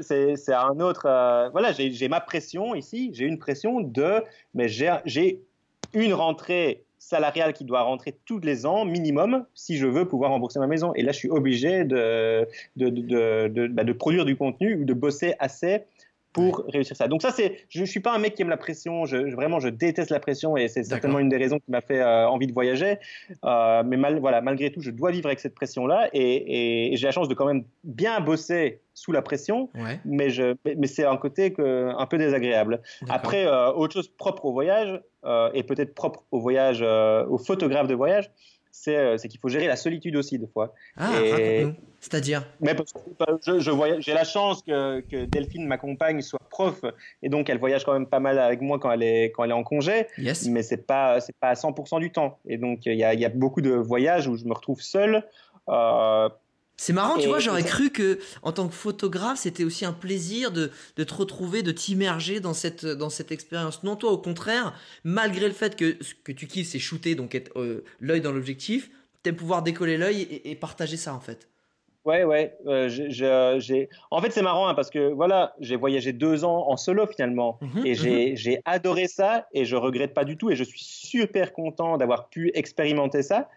C'est- un autre. euh, voilà, j'ai ma pression ici. J'ai une pression de. Mais j'ai une rentrée salariale qui doit rentrer tous les ans, minimum, si je veux pouvoir rembourser ma maison. Et là, je suis obligé de, de, de, de, de- bah, de produire du contenu ou de bosser assez pour réussir ça. Donc ça, c'est, je ne suis pas un mec qui aime la pression. Je, je- vraiment, je déteste la pression et c'est certainement une des raisons qui m'a fait euh, envie de voyager. Euh, mais mal, voilà, malgré tout, je dois vivre avec cette pression-là et, et- et j'ai la chance de quand même bien bosser sous la pression, Ouais. mais, je, mais, c'est un côté que, un peu désagréable. Après, euh, autre chose propre au voyage, euh, et peut-être propre au voyage, euh, aux photographes de voyage, c'est euh, c'est qu'il faut gérer la solitude aussi, des fois. Ah, Et-. C'est-à-dire Mais parce que bah, je, je voyage- j'ai la chance que, que Delphine m'accompagne, soit prof, et donc elle voyage quand même pas mal avec moi quand elle est, quand elle est en congé, Yes. mais c'est pas, c'est pas à 100% du temps. Et donc il y a, il y a beaucoup de voyages où je me retrouve seul. Euh, C'est marrant, tu vois, j'aurais cru que en tant que photographe, c'était aussi un plaisir de, de te retrouver, de t'immerger dans cette, dans cette expérience. Non, toi, au contraire, malgré le fait que ce que tu kiffes, c'est shooter, donc être euh, l'œil dans l'objectif, t'aimes pouvoir décoller l'œil et, et partager ça, en fait. Ouais, ouais. euh, j'ai... En fait, c'est marrant hein, parce que voilà, j'ai voyagé deux ans en solo finalement. Mhm, Et j'ai, j'ai adoré ça et je regrette pas du tout. Et je suis super content d'avoir pu expérimenter ça.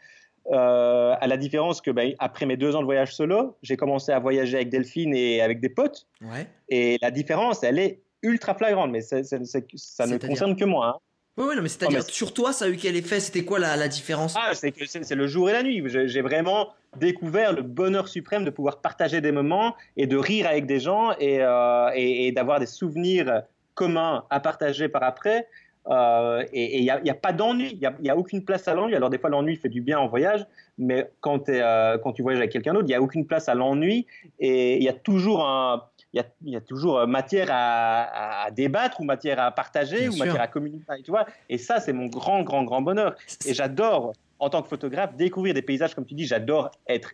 Euh, à la différence que ben, après mes deux ans de voyage solo, j'ai commencé à voyager avec Delphine et avec des potes. Ouais. Et la différence, elle est ultra flagrante. Mais ça ne concerne que moi. hein. Ouais, non, mais c'est-à-dire, Oh, sur toi, ça a eu quel effet? C'était quoi la, la différence? Ah, c'est que c'est c'est le jour et la nuit. J'ai j'ai vraiment découvert le bonheur suprême de pouvoir partager des moments et de rire avec des gens et, euh, et, et d'avoir des souvenirs communs à partager par après. Euh, et il n'y a, y a pas d'ennui, il n'y a, y a aucune place à l'ennui. Alors des fois l'ennui fait du bien en voyage, mais quand, euh, quand tu voyages avec quelqu'un d'autre, il n'y a aucune place à l'ennui et il y a toujours un... Il y, a, il y a toujours euh, matière à, à débattre ou matière à partager Bien ou sûr. matière à communiquer, tu vois. Et ça, c'est mon grand, grand, grand bonheur. Et j'adore, en tant que photographe, découvrir des paysages, comme tu dis, j'adore être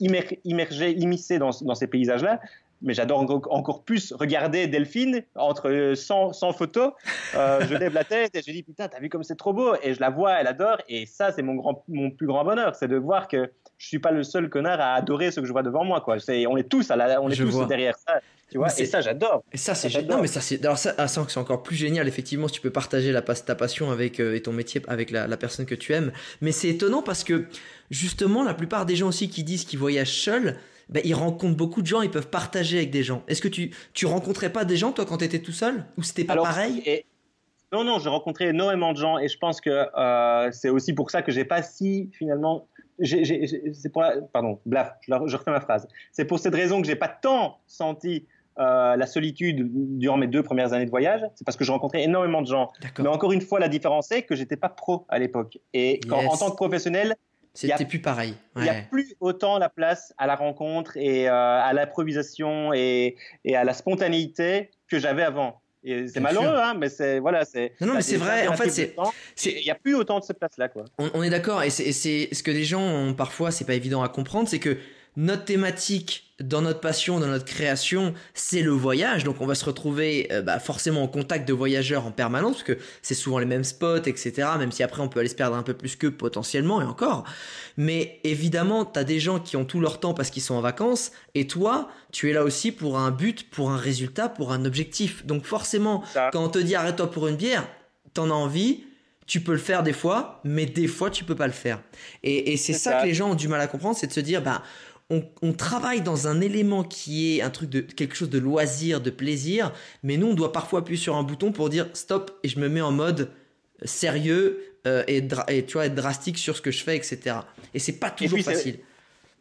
immer- immergé, immiscé dans, dans ces paysages-là. Mais j'adore encore, plus regarder Delphine entre 100, 100 photos. Euh, je lève la tête et je dis putain, t'as vu comme c'est trop beau? Et je la vois, elle adore. Et ça, c'est mon, grand, mon plus grand bonheur. C'est de voir que je suis pas le seul connard à adorer ce que je vois devant moi. Quoi. On est tous, à la- on est Je tous vois. derrière ça. Tu vois et ça, j'adore. Et ça, c'est génial. mais ça, c'est. Alors, ça, ah, ça, c'est encore plus génial, effectivement, si tu peux partager la, ta passion avec, euh, et ton métier avec la, la personne que tu aimes. Mais c'est étonnant parce que, justement, la plupart des gens aussi qui disent qu'ils voyagent seuls, ben, ils rencontrent beaucoup de gens, ils peuvent partager avec des gens. Est-ce que tu, tu rencontrais pas des gens, toi, quand tu étais tout seul? Ou c'était pas Alors, pareil? et- Non, non, j'ai rencontré énormément de gens et je pense que euh, c'est aussi pour ça que j'ai pas si finalement. c'est pour la- Pardon, blaf, je, la- je refais ma phrase. C'est pour cette raison que j'ai pas tant senti euh, la solitude durant mes deux premières années de voyage. C'est parce que je rencontrais énormément de gens. Mais encore une fois, la différence c'est que j'étais pas pro à l'époque. Et quand- Yes. en tant que professionnel, C'était plus pareil. il n'y a Ouais. plus autant la place à la rencontre et euh, à l'improvisation et, et à la spontanéité que j'avais avant. C'est malheureux, hein, mais c'est voilà, c'est. Non, non, mais c'est vrai, en fait, c'est- Il n'y a plus autant de cette place-là, quoi. On, on est d'accord, et c'est ce que les gens ont parfois, c'est pas évident à comprendre, c'est que notre thématique dans notre passion, dans notre création, c'est le voyage. Donc on va se retrouver euh, bah, forcément en contact de voyageurs en permanence, parce que c'est souvent les mêmes spots, etc. Même si après on peut aller se perdre un peu plus qu'eux potentiellement, et encore. Mais évidemment, t'as des gens qui ont tout leur temps parce qu'ils sont en vacances, et toi, tu es là aussi pour un but, pour un résultat, pour un objectif. Donc forcément, Ça. quand on te dit arrête-toi pour une bière, t'en as envie, tu peux le faire des fois, mais des fois tu peux pas le faire. Et, C'est ça, ça. que les gens ont du mal à comprendre, c'est de se dire, bah, on, on travaille dans un élément qui est un truc de quelque chose de loisir, de plaisir, mais nous on doit parfois appuyer sur un bouton pour dire stop et je me mets en mode sérieux euh, et, tu vois être drastique sur ce que je fais, etc. Et c'est pas toujours puis, facile.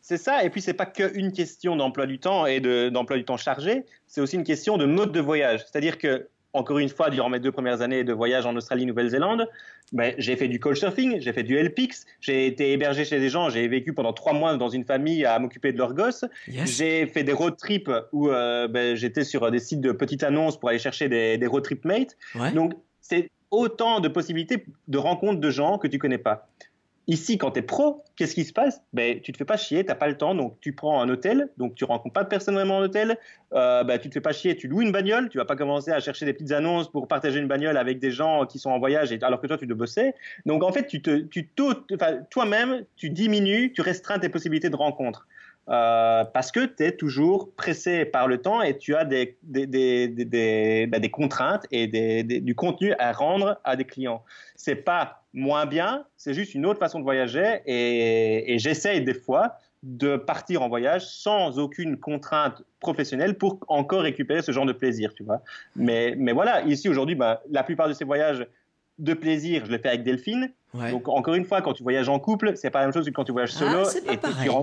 C'est ça, et puis c'est pas qu'une question d'emploi du temps et de- d'emploi du temps chargé, c'est aussi une question de mode de voyage. C'est-à-dire que, encore une fois, durant mes deux premières années de voyage en Australie, Nouvelle-Zélande, ben, j'ai fait du couchsurfing, j'ai fait du LPX, j'ai été hébergé chez des gens, j'ai vécu pendant trois mois dans une famille à m'occuper de leurs gosses, Yes. j'ai fait des road trips où euh, ben, j'étais sur des sites de petites annonces pour aller chercher des, des road trip mates. Ouais. Donc, c'est autant de possibilités de rencontres de gens que tu connais pas. Ici, quand tu es pro, qu'est-ce qui se passe? Ben, Tu te fais pas chier, tu pas le temps, donc tu prends un hôtel, donc tu rencontres pas de personne vraiment en hôtel, euh, ben, tu te fais pas chier, tu loues une bagnole, tu vas pas commencer à chercher des petites annonces pour partager une bagnole avec des gens qui sont en voyage alors que toi tu dois bosser. Donc en fait, tu te, toi-même, tu diminues, tu restreins tes possibilités de rencontre. Euh, parce que tu es toujours pressé par le temps et tu as des, des, des, des, ben, contraintes et du contenu à rendre à des clients. C'est pas moins bien, c'est juste une autre façon de voyager et, et j'essaye des fois de partir en voyage sans aucune contrainte professionnelle pour encore récupérer ce genre de plaisir, tu vois. Mais, mais voilà, ici aujourd'hui, ben, la plupart de ces voyages de plaisir, je les fais avec Delphine. Ouais. Donc encore une fois, quand tu voyages en couple, c'est pas la même chose que quand tu voyages Ah, solo. c'est pas et pareil. tu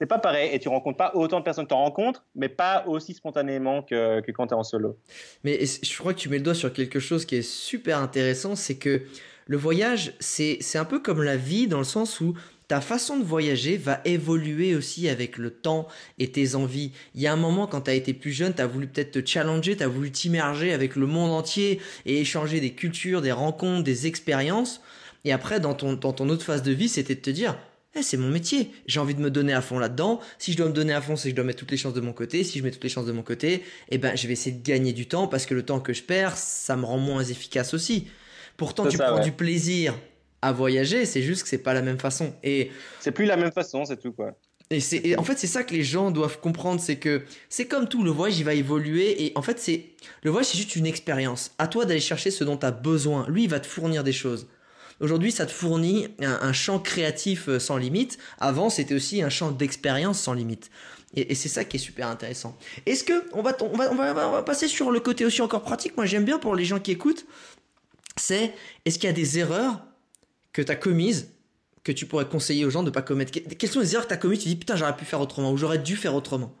c'est pas pareil et tu rencontres pas autant de personnes que tu rencontres, mais pas aussi spontanément que, que quand tu es en solo. Mais je crois que tu mets le doigt sur quelque chose qui est super intéressant, c'est que le voyage, c'est un peu comme la vie dans le sens où ta façon de voyager va évoluer aussi avec le temps et tes envies. Il y a un moment quand tu été plus jeune, tu as voulu peut-être te challenger, tu as voulu t'immerger avec le monde entier et échanger des cultures, des rencontres, des expériences. Et après, dans ton, dans ton autre phase de vie, c'était de te dire, eh, c'est mon métier, j'ai envie de me donner à fond là-dedans. Si je dois me donner à fond, c'est que je dois mettre toutes les chances de mon côté. Si je mets toutes les chances de mon côté, eh ben, je vais essayer de gagner du temps parce que le temps que je perds, ça me rend moins efficace aussi. Pourtant, tu prends du plaisir à voyager, c'est juste que c'est pas la même façon. Et c'est plus la même façon, c'est tout quoi. Et, c'est, en fait, c'est ça que les gens doivent comprendre, c'est que c'est comme tout, le voyage, il va évoluer. Et en fait, c'est le voyage, c'est juste une expérience. À toi d'aller chercher ce dont tu as besoin. Lui, il va te fournir des choses. Aujourd'hui, ça te fournit un, champ créatif euh, sans limite. Avant, c'était aussi un champ d'expérience sans limite. Et, c'est ça qui est super intéressant. Est-ce que on va, on va, on va, on va passer sur le côté aussi encore pratique? Moi, j'aime bien pour les gens qui écoutent. C'est est-ce qu'il y a des erreurs que tu as commises que tu pourrais conseiller aux gens de ne pas commettre? Quelles sont les erreurs que tu as commises? Tu dis putain, j'aurais pu faire autrement ou j'aurais dû faire autrement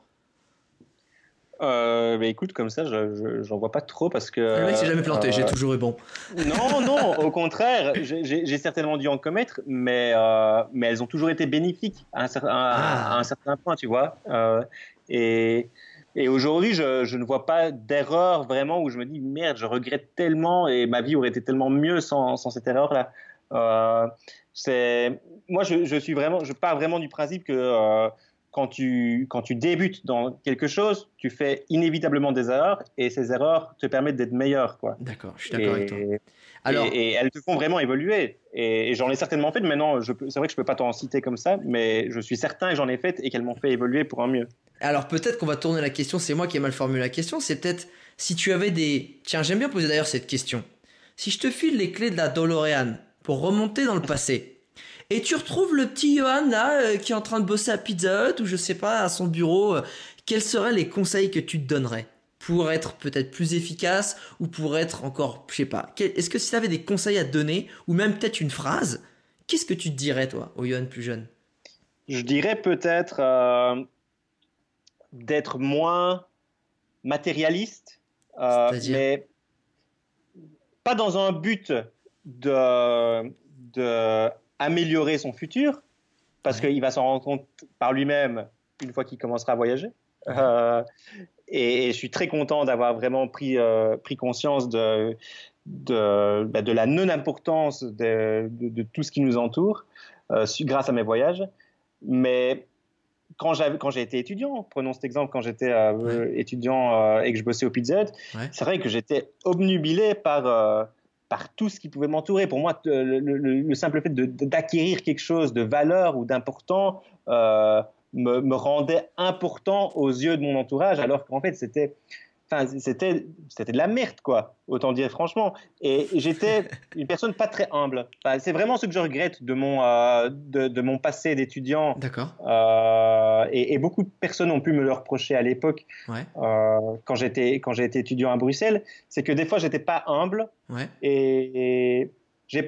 euh, bah écoute, comme ça, je, j'en vois pas trop parce que. Le mec s'est jamais planté, j'ai euh, toujours eu bon. Non, non, au contraire, j'ai, certainement dû en commettre, mais, euh, mais elles ont toujours été bénéfiques à un, certain, à, un certain point, tu vois. Euh, et, et aujourd'hui, je, je, ne vois pas d'erreur vraiment où je me dis merde, je regrette tellement et ma vie aurait été tellement mieux sans, sans cette erreur-là. Euh, c'est moi, je, je, suis vraiment, je pars vraiment du principe que euh, quand tu, quand tu débutes dans quelque chose, tu fais inévitablement des erreurs et ces erreurs te permettent d'être meilleur. Quoi. D'accord, je suis d'accord avec toi. Alors... Et, elles te font vraiment évoluer. Et, j'en ai certainement fait. Maintenant, c'est vrai que je peux pas t'en citer comme ça, mais je suis certain que j'en ai fait et qu'elles m'ont fait évoluer pour un mieux. Alors peut-être qu'on va tourner la question. C'est moi qui ai mal formulé la question. C'est peut-être si tu avais des. Tiens, j'aime bien poser d'ailleurs cette question. Si je te file les clés de la DeLorean pour remonter dans le passé. Et tu retrouves le petit Johan là euh, qui est en train de bosser à Pizza Hut ou je sais pas à son bureau. Euh, quels seraient les conseils que tu te donnerais pour être peut-être plus efficace ou pour être encore, je sais pas. Est-ce que si tu avais des conseils à te donner ou même peut-être une phrase, qu'est-ce que tu te dirais toi au Johan plus jeune? Je dirais peut-être euh, d'être moins matérialiste, mais pas dans un but de, de améliorer son futur, parce qu'il va s'en rendre compte par lui-même une fois qu'il commencera à voyager. Euh, et, je suis très content d'avoir vraiment pris, euh, pris conscience de, de, bah, de la non-importance de, de, tout ce qui nous entoure euh, grâce à mes voyages. Mais quand j'ai été étudiant, prenons cet exemple, quand j'étais étudiant et que je bossais au Pizza c'est vrai que j'étais obnubilé par par tout ce qui pouvait m'entourer. Pour moi, le, simple fait d'acquérir quelque chose de valeur ou d'important euh, me, me, rendait important aux yeux de mon entourage, alors qu'en fait, c'était c'était c'était de la merde quoi. Autant dire franchement. Et j'étais une personne pas très humble. C'est vraiment ce que je regrette de mon euh, de, mon passé d'étudiant. D'accord. Euh, et, beaucoup de personnes ont pu me le reprocher à l'époque euh, quand j'étais quand j'ai été étudiant à Bruxelles. C'est que des fois j'étais pas humble. Et, j'ai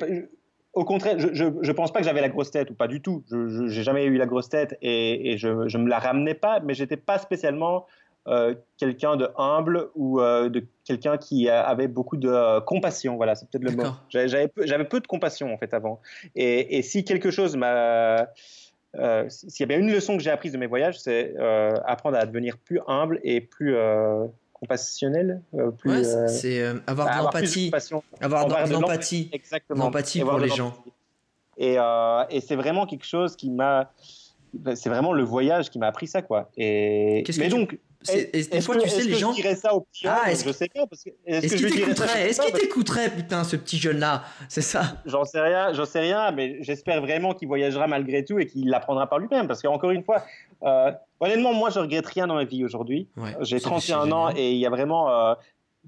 au contraire, je, je, pense pas que j'avais la grosse tête ou pas du tout. Je n'ai jamais eu la grosse tête et, et je, je me la ramenais pas, mais j'étais pas spécialement euh, quelqu'un de humble ou euh, de quelqu'un qui avait beaucoup de euh, compassion. Voilà, c'est peut-être le mot. J'avais peu, peu, de compassion en fait avant. Et, et si quelque chose m'a s'il y a bien une leçon que j'ai apprise de mes voyages, c'est apprendre à devenir plus humble et plus compassionnel. plus, c'est avoir de l'empathie. Avoir de l'empathie. Exactement. L'empathie pour les gens. Et, et c'est vraiment quelque chose qui m'a. C'est vraiment le voyage qui m'a appris ça, quoi. Et mais donc, et des fois, tu sais, les gens. Je dirais ça au ah, est-ce je sais pas. Est-ce qu'il t'écouterait Est-ce qu'il t'écouterait, putain, ce petit jeune-là? C'est ça J'en sais rien, j'en sais rien, mais j'espère vraiment qu'il voyagera malgré tout et qu'il l'apprendra par lui-même. Parce qu'encore une fois, euh, honnêtement, moi, je regrette rien dans ma vie aujourd'hui. j'ai 31 ans et il y a vraiment. Euh,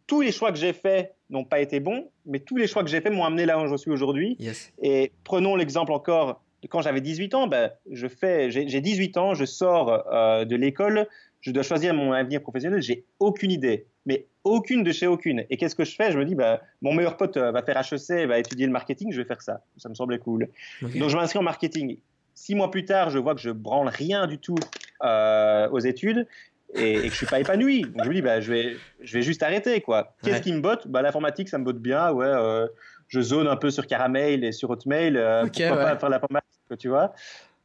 tous les choix que j'ai faits n'ont pas été bons, mais tous les choix que j'ai faits m'ont amené là où je suis aujourd'hui. Et prenons l'exemple encore quand j'avais 18 ans, ben, je fais, j'ai 18 ans, je sors euh, de l'école, je dois choisir mon avenir professionnel, j'ai aucune idée, mais aucune de chez aucune. Et qu'est-ce que je fais? Je me dis, bah, mon meilleur pote euh, va faire HEC, va étudier le marketing, je vais faire ça. Ça me semblait cool. Donc je m'inscris en marketing. Six mois plus tard, je vois que je branle rien du tout euh, aux études et, que je suis pas épanoui. Donc je me dis, bah, je vais, je vais juste arrêter quoi. Qu'est-ce qui me botte? Bah l'informatique, ça me botte bien. Ouais, euh, je zone un peu sur Caramel et sur Hotmail. pourquoi pas faire l'informatique tu vois.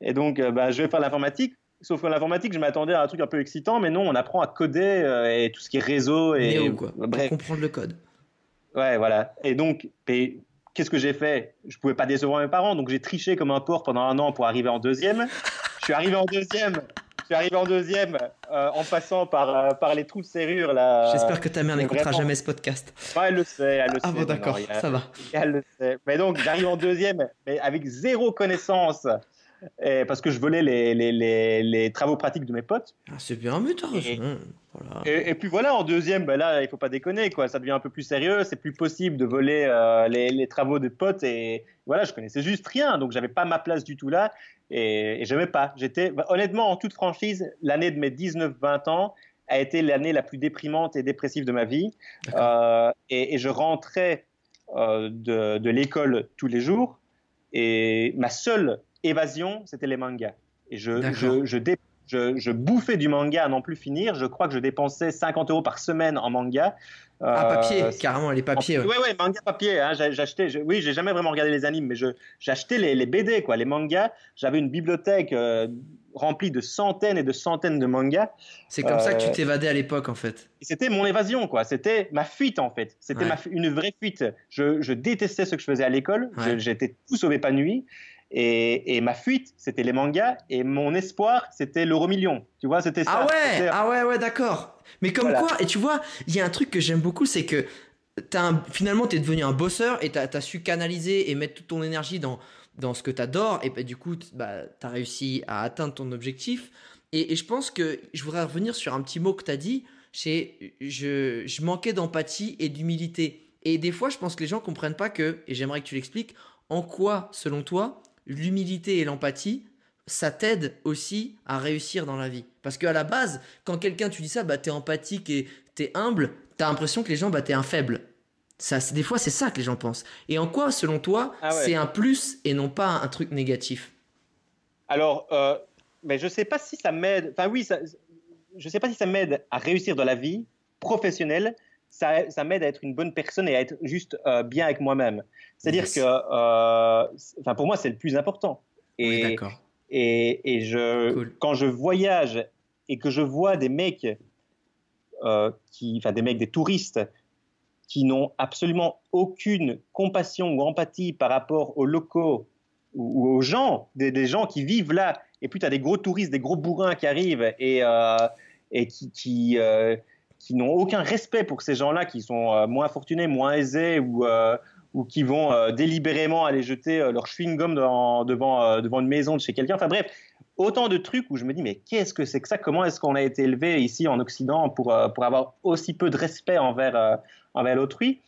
Et donc, euh, bah, je vais faire l'informatique. Sauf que l'informatique, je m'attendais à un truc un peu excitant, mais non, on apprend à coder euh, et tout ce qui est réseau et Néo, quoi. Pour bref. comprendre le code. Ouais, voilà. Et donc, qu'est-ce que j'ai fait? Je pouvais pas décevoir mes parents, donc j'ai triché comme un porc pendant un an pour arriver en deuxième. je suis arrivé en deuxième. Je suis arrivé en deuxième euh, en passant par, euh, par les trous de serrure là. J'espère que ta mère n'écoutera jamais ce podcast. Ouais, elle le sait, elle le Ah sait. bon, non, d'accord, ça va. Elle le sait. Mais donc, j'arrive en deuxième, mais avec zéro connaissance, et parce que je volais les, les, les, les travaux pratiques de mes potes. Ah, c'est bien, mais Et-. Voilà. Et, et puis voilà, en deuxième, ben là, il faut pas déconner, quoi. Ça devient un peu plus sérieux. C'est plus possible de voler euh, les, les travaux des potes. Et voilà, je connaissais juste rien, donc j'avais pas ma place du tout là. Et, et j'aimais pas. J'étais, bah, honnêtement, en toute franchise, l'année de mes 19-20 ans a été l'année la plus déprimante et dépressive de ma vie. Euh, et, et je rentrais euh, de, de l'école tous les jours. Et ma seule évasion, c'était les mangas. Et je, D'accord. je, je, dé- je, je bouffais du manga à n'en plus finir. Je crois que je dépensais 50 euros par semaine en manga. Ah, Euh, papier, carrément, les papiers. Ouais, ouais. ouais, manga papier. Hein, j'achetais. je- oui, j'ai jamais vraiment regardé les animes, mais j'achetais les, les BD, quoi, les mangas. J'avais une bibliothèque euh, remplie de centaines et de centaines de mangas. C'est comme ça que tu Euh, t'évadais à l'époque, en fait. C'était mon évasion, quoi. C'était ma fuite, en fait. C'était Ouais. ma fu- une vraie fuite. Je, je détestais ce que je faisais à l'école. Ouais. J'étais tout sauf épanoui. Et, et ma fuite, c'était les mangas. Et mon espoir, c'était l'euro million. Tu vois, c'était ça. Ah ouais, ah ouais, ouais, d'accord. Mais comme Voilà. quoi, et tu vois, il y a un truc que j'aime beaucoup, c'est que t'as un- finalement, t'es devenu un bosseur et t'as as su canaliser et mettre toute ton énergie dans, dans ce que t'adores. Et bah, du coup, bah, t'as réussi à atteindre ton objectif. Et, et je pense que je voudrais revenir sur un petit mot que t'as dit. C'est je, je manquais d'empathie et d'humilité. Et des fois, je pense que les gens comprennent pas que, et j'aimerais que tu l'expliques, en quoi, selon toi, l'humilité et l'empathie, ça t'aide aussi à réussir dans la vie. Parce qu'à la base, quand quelqu'un tu dis ça, bah t'es empathique et t'es humble, t'as l'impression que les gens, bah t'es un faible. Ça, c'est- des fois, c'est ça que les gens pensent. Et en quoi, selon toi, Ah ouais. c'est un plus et non pas un truc négatif? Alors, euh, mais je sais pas si ça m'aide. Enfin, oui, ça, je sais pas si ça m'aide à réussir dans la vie professionnelle. Ça, ça m'aide à être une bonne personne et à être juste euh, bien avec moi-même. C'est-à-dire Yes. que, euh, enfin, pour moi, c'est le plus important. Et, et, et je, Cool. quand je voyage et que je vois des mecs, euh, qui, enfin, des mecs, des touristes, qui n'ont absolument aucune compassion ou empathie par rapport aux locaux ou, ou aux gens, des, des gens qui vivent là, et puis tu as des gros touristes, des gros bourrins qui arrivent et, et qui, qui, qui n'ont aucun respect pour ces gens-là, qui sont euh, moins fortunés, moins aisés, ou, euh, ou qui vont euh, délibérément aller jeter leur chewing-gum devant, devant une maison de chez quelqu'un. Enfin bref, autant de trucs où je me dis, mais qu'est-ce que c'est que ça? Comment est-ce qu'on a été élevé ici en Occident pour, pour avoir aussi peu de respect envers, envers l'autrui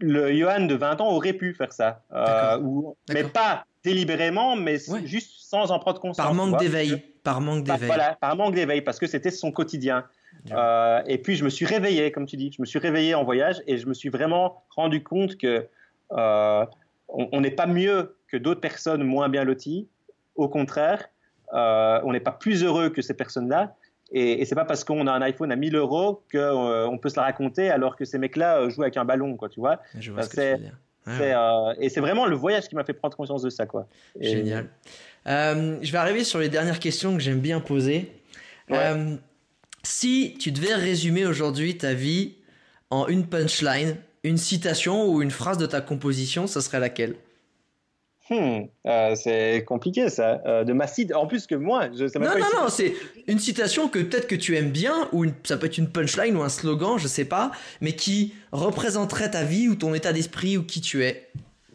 le Johan de 20 ans aurait pu faire ça. Euh, ou- mais pas délibérément, mais Ouais. juste sans en prendre conscience. Par manque d'éveil. Par manque Par- d'éveil. Voilà, par manque d'éveil, parce que c'était son quotidien. Euh, et puis je me suis réveillé, comme tu dis, je me suis réveillé en voyage et je me suis vraiment rendu compte que euh, on n'est pas mieux que d'autres personnes moins bien loties. Au contraire, euh, on n'est pas plus heureux que ces personnes-là. Et, et c'est pas parce qu'on a un iPhone à 1000 euros qu'on peut se la raconter alors que ces mecs-là jouent avec un ballon, quoi, tu vois. Je vois ce que tu veux dire. Ouais. et c'est vraiment le voyage qui m'a fait prendre conscience de ça, quoi. Et- Génial. Je vais arriver sur les dernières questions que j'aime bien poser. Ouais. Si tu devais résumer aujourd'hui ta vie en une punchline, une citation ou une phrase de ta composition, ça serait laquelle? Hmm, euh, c'est compliqué ça. Euh, de ma cite, en plus que moi, je sais Non, pas non, non, c'est une citation que peut-être que tu aimes bien, ou une- ça peut être une punchline ou un slogan, je sais pas, mais qui représenterait ta vie ou ton état d'esprit ou qui tu es.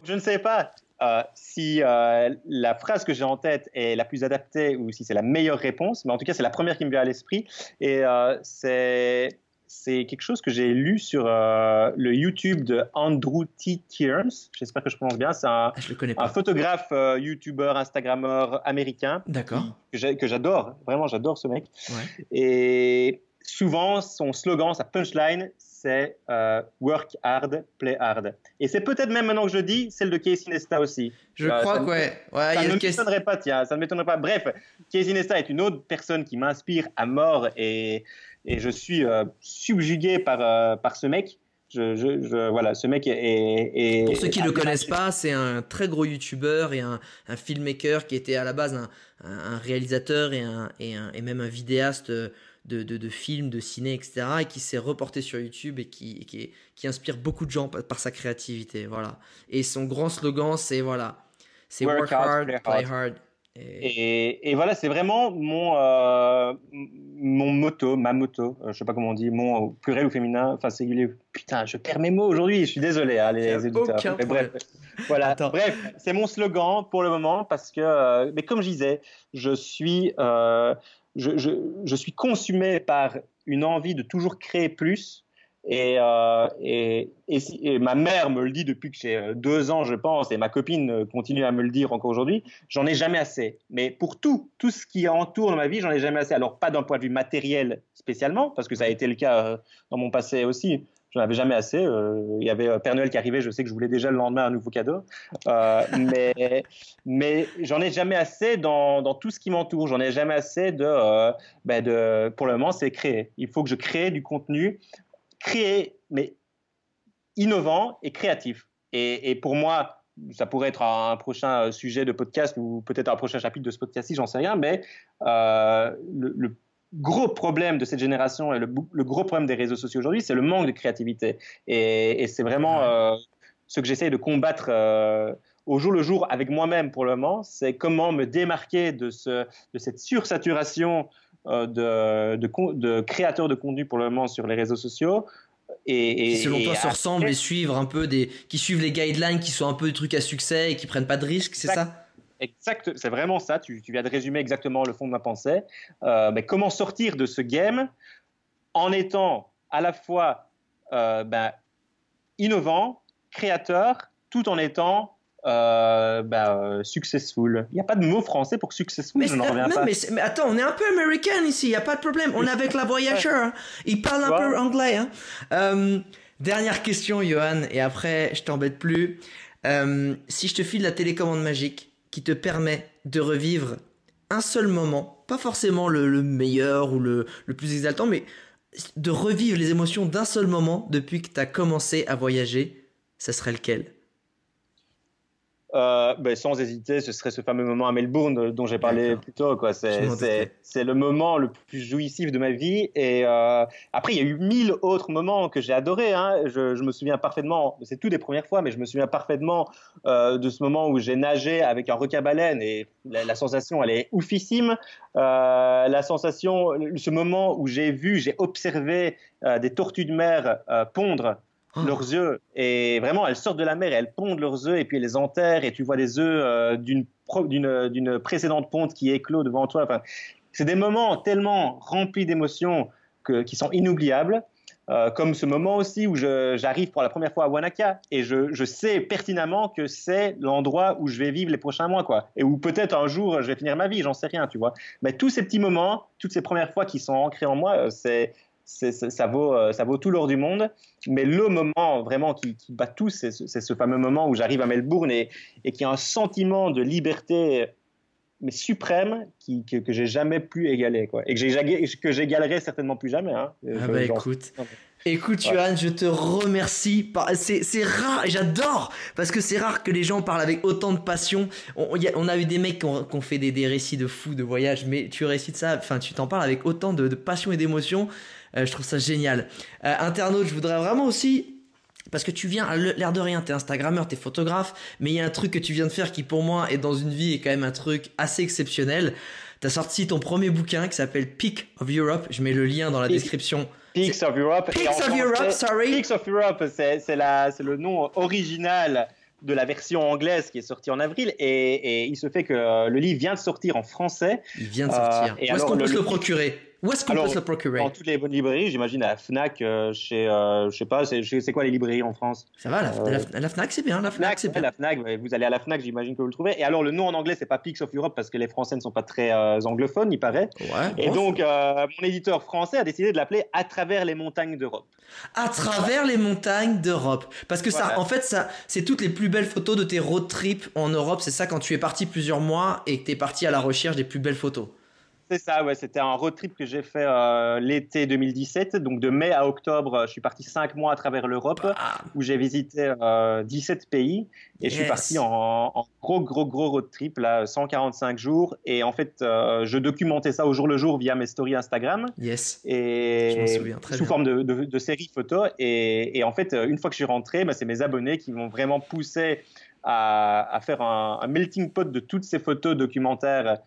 Je ne sais pas euh, si euh, la phrase que j'ai en tête est la plus adaptée ou si c'est la meilleure réponse, mais en tout cas, c'est la première qui me vient à l'esprit. Et euh, c'est quelque chose que j'ai lu sur euh, le YouTube de Andrew T. Kearns. J'espère que je prononce bien. C'est un, Ah, un photographe, YouTuber, Instagrammeur américain D'accord. que j'adore. Vraiment, j'adore ce mec. Ouais. Et souvent, son slogan, sa punchline, c'est euh, Work hard, play hard. Et c'est peut-être même maintenant que je le dis, celle de Casey Nesta aussi. Je Euh, crois que ouais. Ça a ne m'étonnerait pas, tiens, ça ne m'étonnerait pas. Bref, Casey Nesta est une autre personne qui m'inspire à mort et, et je suis euh, subjugué par, euh, par ce mec. Je, je, voilà, ce mec est. Pour ceux qui ne le connaissent pas, c'est un très gros youtubeur et un, un, filmmaker qui était à la base un, un réalisateur et, un, et, et, même un vidéaste de, de, de, films, de ciné, etc. et qui s'est reporté sur YouTube et qui, qui, qui, inspire beaucoup de gens par, sa créativité. Voilà. Et son grand slogan, c'est voilà, c'est work, hard, play hard. Et... Et, voilà, c'est vraiment mon, euh, mon moto, ma moto, euh, je sais pas comment on dit, mon pluriel ou féminin, enfin singulier. Putain, je perds mes mots aujourd'hui, je suis désolé, hein, les, éditeurs. bref, voilà, bref, c'est mon slogan pour le moment parce que, euh, mais comme je disais, je suis, je, je, je, suis consumé par une envie de toujours créer plus euh, et, et, et, ma mère me le dit depuis que j'ai euh, deux ans, je pense, et ma copine continue à me le dire encore aujourd'hui, j'en ai jamais assez. Mais pour tout, tout ce qui entoure ma vie, j'en ai jamais assez. Alors pas d'un point de vue matériel spécialement, parce que ça a été le cas euh, dans mon passé aussi. J'en avais jamais assez. il y avait Père Noël qui arrivait, je sais que je voulais déjà le lendemain un nouveau cadeau. mais mais j'en ai jamais assez dans, dans tout ce qui m'entoure. J'en ai jamais assez de, ben de. Pour le moment, c'est créer. Il faut que je crée du contenu créé, mais innovant et créatif. Et, pour moi, ça pourrait être un prochain sujet de podcast ou peut-être un prochain chapitre de ce podcast-ci, j'en sais rien, mais euh, le, gros problème de cette génération et le, gros problème des réseaux sociaux aujourd'hui, c'est le manque de créativité. Et, c'est vraiment euh, ce que j'essaie de combattre. Euh, au jour le jour avec moi-même pour le moment, c'est comment me démarquer de, ce, de cette sursaturation euh, de, de, créateurs de contenu pour le moment sur les réseaux sociaux. Et, qui selon toi se ressemblent et suivre un peu des qui suivent les guidelines qui sont un peu des trucs à succès et qui prennent pas de risques c'est ça? Exact c'est vraiment ça. Tu, tu, viens de résumer exactement le fond de ma pensée. Euh, mais comment sortir de ce game en étant à la fois euh, ben, innovant créateur tout en étant euh, bah, euh, successful. Il n'y a pas de mot français pour successful, mais je n'en reviens pas. Mais, attends, on est un peu américain ici, il n'y a pas de problème. On est avec la voyageur, hein. il parle un peu anglais. Hein. Euh, dernière question, Johan, et après, je t'embête plus. si je te file la télécommande magique qui te permet de revivre un seul moment, pas forcément le, meilleur ou le, le plus exaltant, mais de revivre les émotions d'un seul moment depuis que tu as commencé à voyager, ça serait lequel? Euh, ben, sans hésiter, ce serait ce fameux moment à Melbourne euh, dont j'ai parlé plus tôt. C'est, le moment le plus jouissif de ma vie. Et euh, après, il y a eu mille autres moments que j'ai adorés. Hein. Je, je, me souviens parfaitement, c'est tout des premières fois, mais je me souviens parfaitement euh, de ce moment où j'ai nagé avec un requin-baleine et la, la, sensation, elle est oufissime. La sensation, ce moment où j'ai vu, j'ai observé des tortues de mer pondre ah. leurs œufs. Et vraiment, elles sortent de la mer, elles pondent leurs œufs et puis elles les enterrent et tu vois les œufs euh, d'une, d'une, précédente ponte qui éclot devant toi. Enfin, c'est des moments tellement remplis d'émotions qui sont inoubliables. Euh, comme ce moment aussi où j'arrive pour la première fois à Wanaka et je, je, sais pertinemment que c'est l'endroit où je vais vivre les prochains mois, quoi. Et où peut-être un jour je vais finir ma vie, j'en sais rien, tu vois. Mais tous ces petits moments, toutes ces premières fois qui sont ancrées en moi, euh, c'est, ça, vaut, euh, ça vaut tout l'or du monde. Mais le moment vraiment qui, bat tout, c'est ce fameux moment où j'arrive à Melbourne et, et qui a un sentiment de liberté mais suprême qui, que, que j'ai jamais pu égaler quoi. Et que que j'égalerai certainement plus jamais hein. ah bah écoute. écoute Johan je te remercie. C'est rare j'adore parce que c'est rare que les gens parlent avec autant de passion. On, on a eu des mecs qui ont, fait des, des, récits de fous de voyage mais tu récites ça enfin tu t'en parles avec autant de, de passion et d'émotion. euh, je trouve ça génial. Euh, internaute, je voudrais vraiment aussi parce que tu viens, l'air de rien, t'es Instagrammeur, t'es photographe, mais il y a un truc que tu viens de faire qui pour moi est dans une vie est quand même un truc assez exceptionnel. T'as sorti ton premier bouquin qui s'appelle Peak of Europe. Je mets le lien dans la description. Peaks of Europe. Peaks of Europe, sorry. Peaks of Europe, c'est le nom original de la version anglaise qui est sortie en avril et, il se fait que le livre vient de sortir en français. Il vient de sortir. Euh, Où est-ce qu'on peut se le procurer? Où est-ce qu'on peut se le procurer Dans toutes les bonnes librairies, j'imagine à la Fnac, euh, chez, euh, je sais pas, c'est quoi les librairies en France? Ça va, la, euh, Fnac c'est bien, la Fnac, c'est bien. La Fnac, vous allez à la Fnac, j'imagine que vous le trouvez. Et alors le nom en anglais, c'est pas Peaks of Europe parce que les Français ne sont pas très anglophones, il paraît. Ouais, Et donc mon éditeur français a décidé de l'appeler À travers les montagnes d'Europe. À travers les montagnes d'Europe, parce que ça, en fait, ça, c'est toutes les plus belles photos de tes road trips en Europe. C'est ça quand tu es parti plusieurs mois et que tu es parti à la recherche des plus belles photos. C'est ça, ouais, c'était un road trip que j'ai fait euh, l'été 2017. Donc de mai à octobre, je suis parti cinq mois à travers l'Europe où j'ai visité euh, 17 pays et je suis parti en, en gros, gros, gros road trip, là, 145 jours. Et en fait, euh, je documentais ça au jour le jour via mes stories Instagram Yes. et Je souviens très sous bien. forme de, de, de séries photos. Et, et en fait, une fois que je suis rentré, bah, c'est mes abonnés qui m'ont vraiment poussé à, à faire un, un melting pot de toutes ces photos documentaires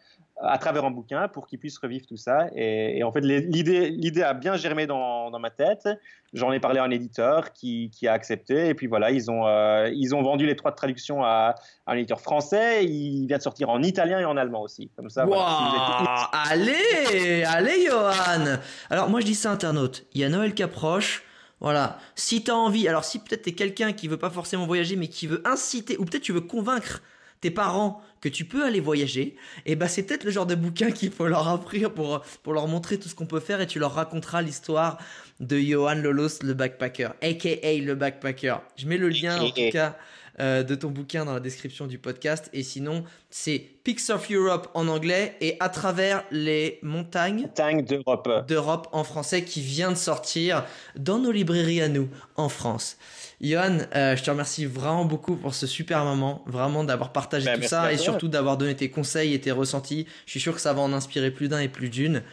à travers un bouquin pour qu'ils puissent revivre tout ça. Et, et en fait, l'idée, a bien germé dans, dans ma tête. J'en ai parlé à un éditeur qui, qui a accepté. Et puis voilà, ils ont, euh, ils ont vendu les trois traductions à, à un éditeur français. Il vient de sortir en italien et en allemand aussi. Comme ça, voilà, si êtes- Waouh Allez Allez, Johan Alors, moi, je dis ça, internaute. Il y a Noël qui approche. Voilà. Si t'as envie, alors si peut-être t'es quelqu'un qui veut pas forcément voyager, mais qui veut inciter, ou peut-être tu veux convaincre tes parents que tu peux aller voyager, et bah c'est peut-être le genre de bouquin qu'il faut leur offrir pour, pour leur montrer tout ce qu'on peut faire et tu leur raconteras l'histoire de Johan Lolos le backpacker, aka le backpacker. Je mets le lien en tout cas euh, de ton bouquin dans la description du podcast et sinon c'est Peaks of Europe en anglais et à travers les montagnes Tank d'Europe. d'Europe en français qui vient de sortir dans nos librairies à nous en France. Johan, euh, je te remercie vraiment beaucoup pour ce super moment, vraiment d'avoir partagé Ben, tout ça et surtout d'avoir donné tes conseils et tes ressentis. Je suis sûr que ça va en inspirer plus d'un et plus d'une.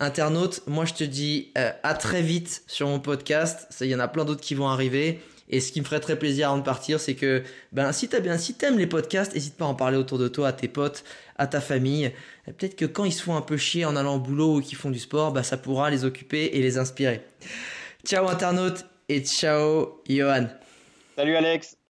Internaute, moi je te dis euh, à très vite sur mon podcast. Il y en a plein d'autres qui vont arriver. Et ce qui me ferait très plaisir avant de partir, c'est que ben si t'as bien, si t'aimes les podcasts, n'hésite pas à en parler autour de toi, à tes potes, à ta famille. Peut-être que quand ils se font un peu chier en allant au boulot ou qu'ils font du sport, bah ça pourra les occuper et les inspirer. Ciao internaute et ciao Johan. Salut Alex.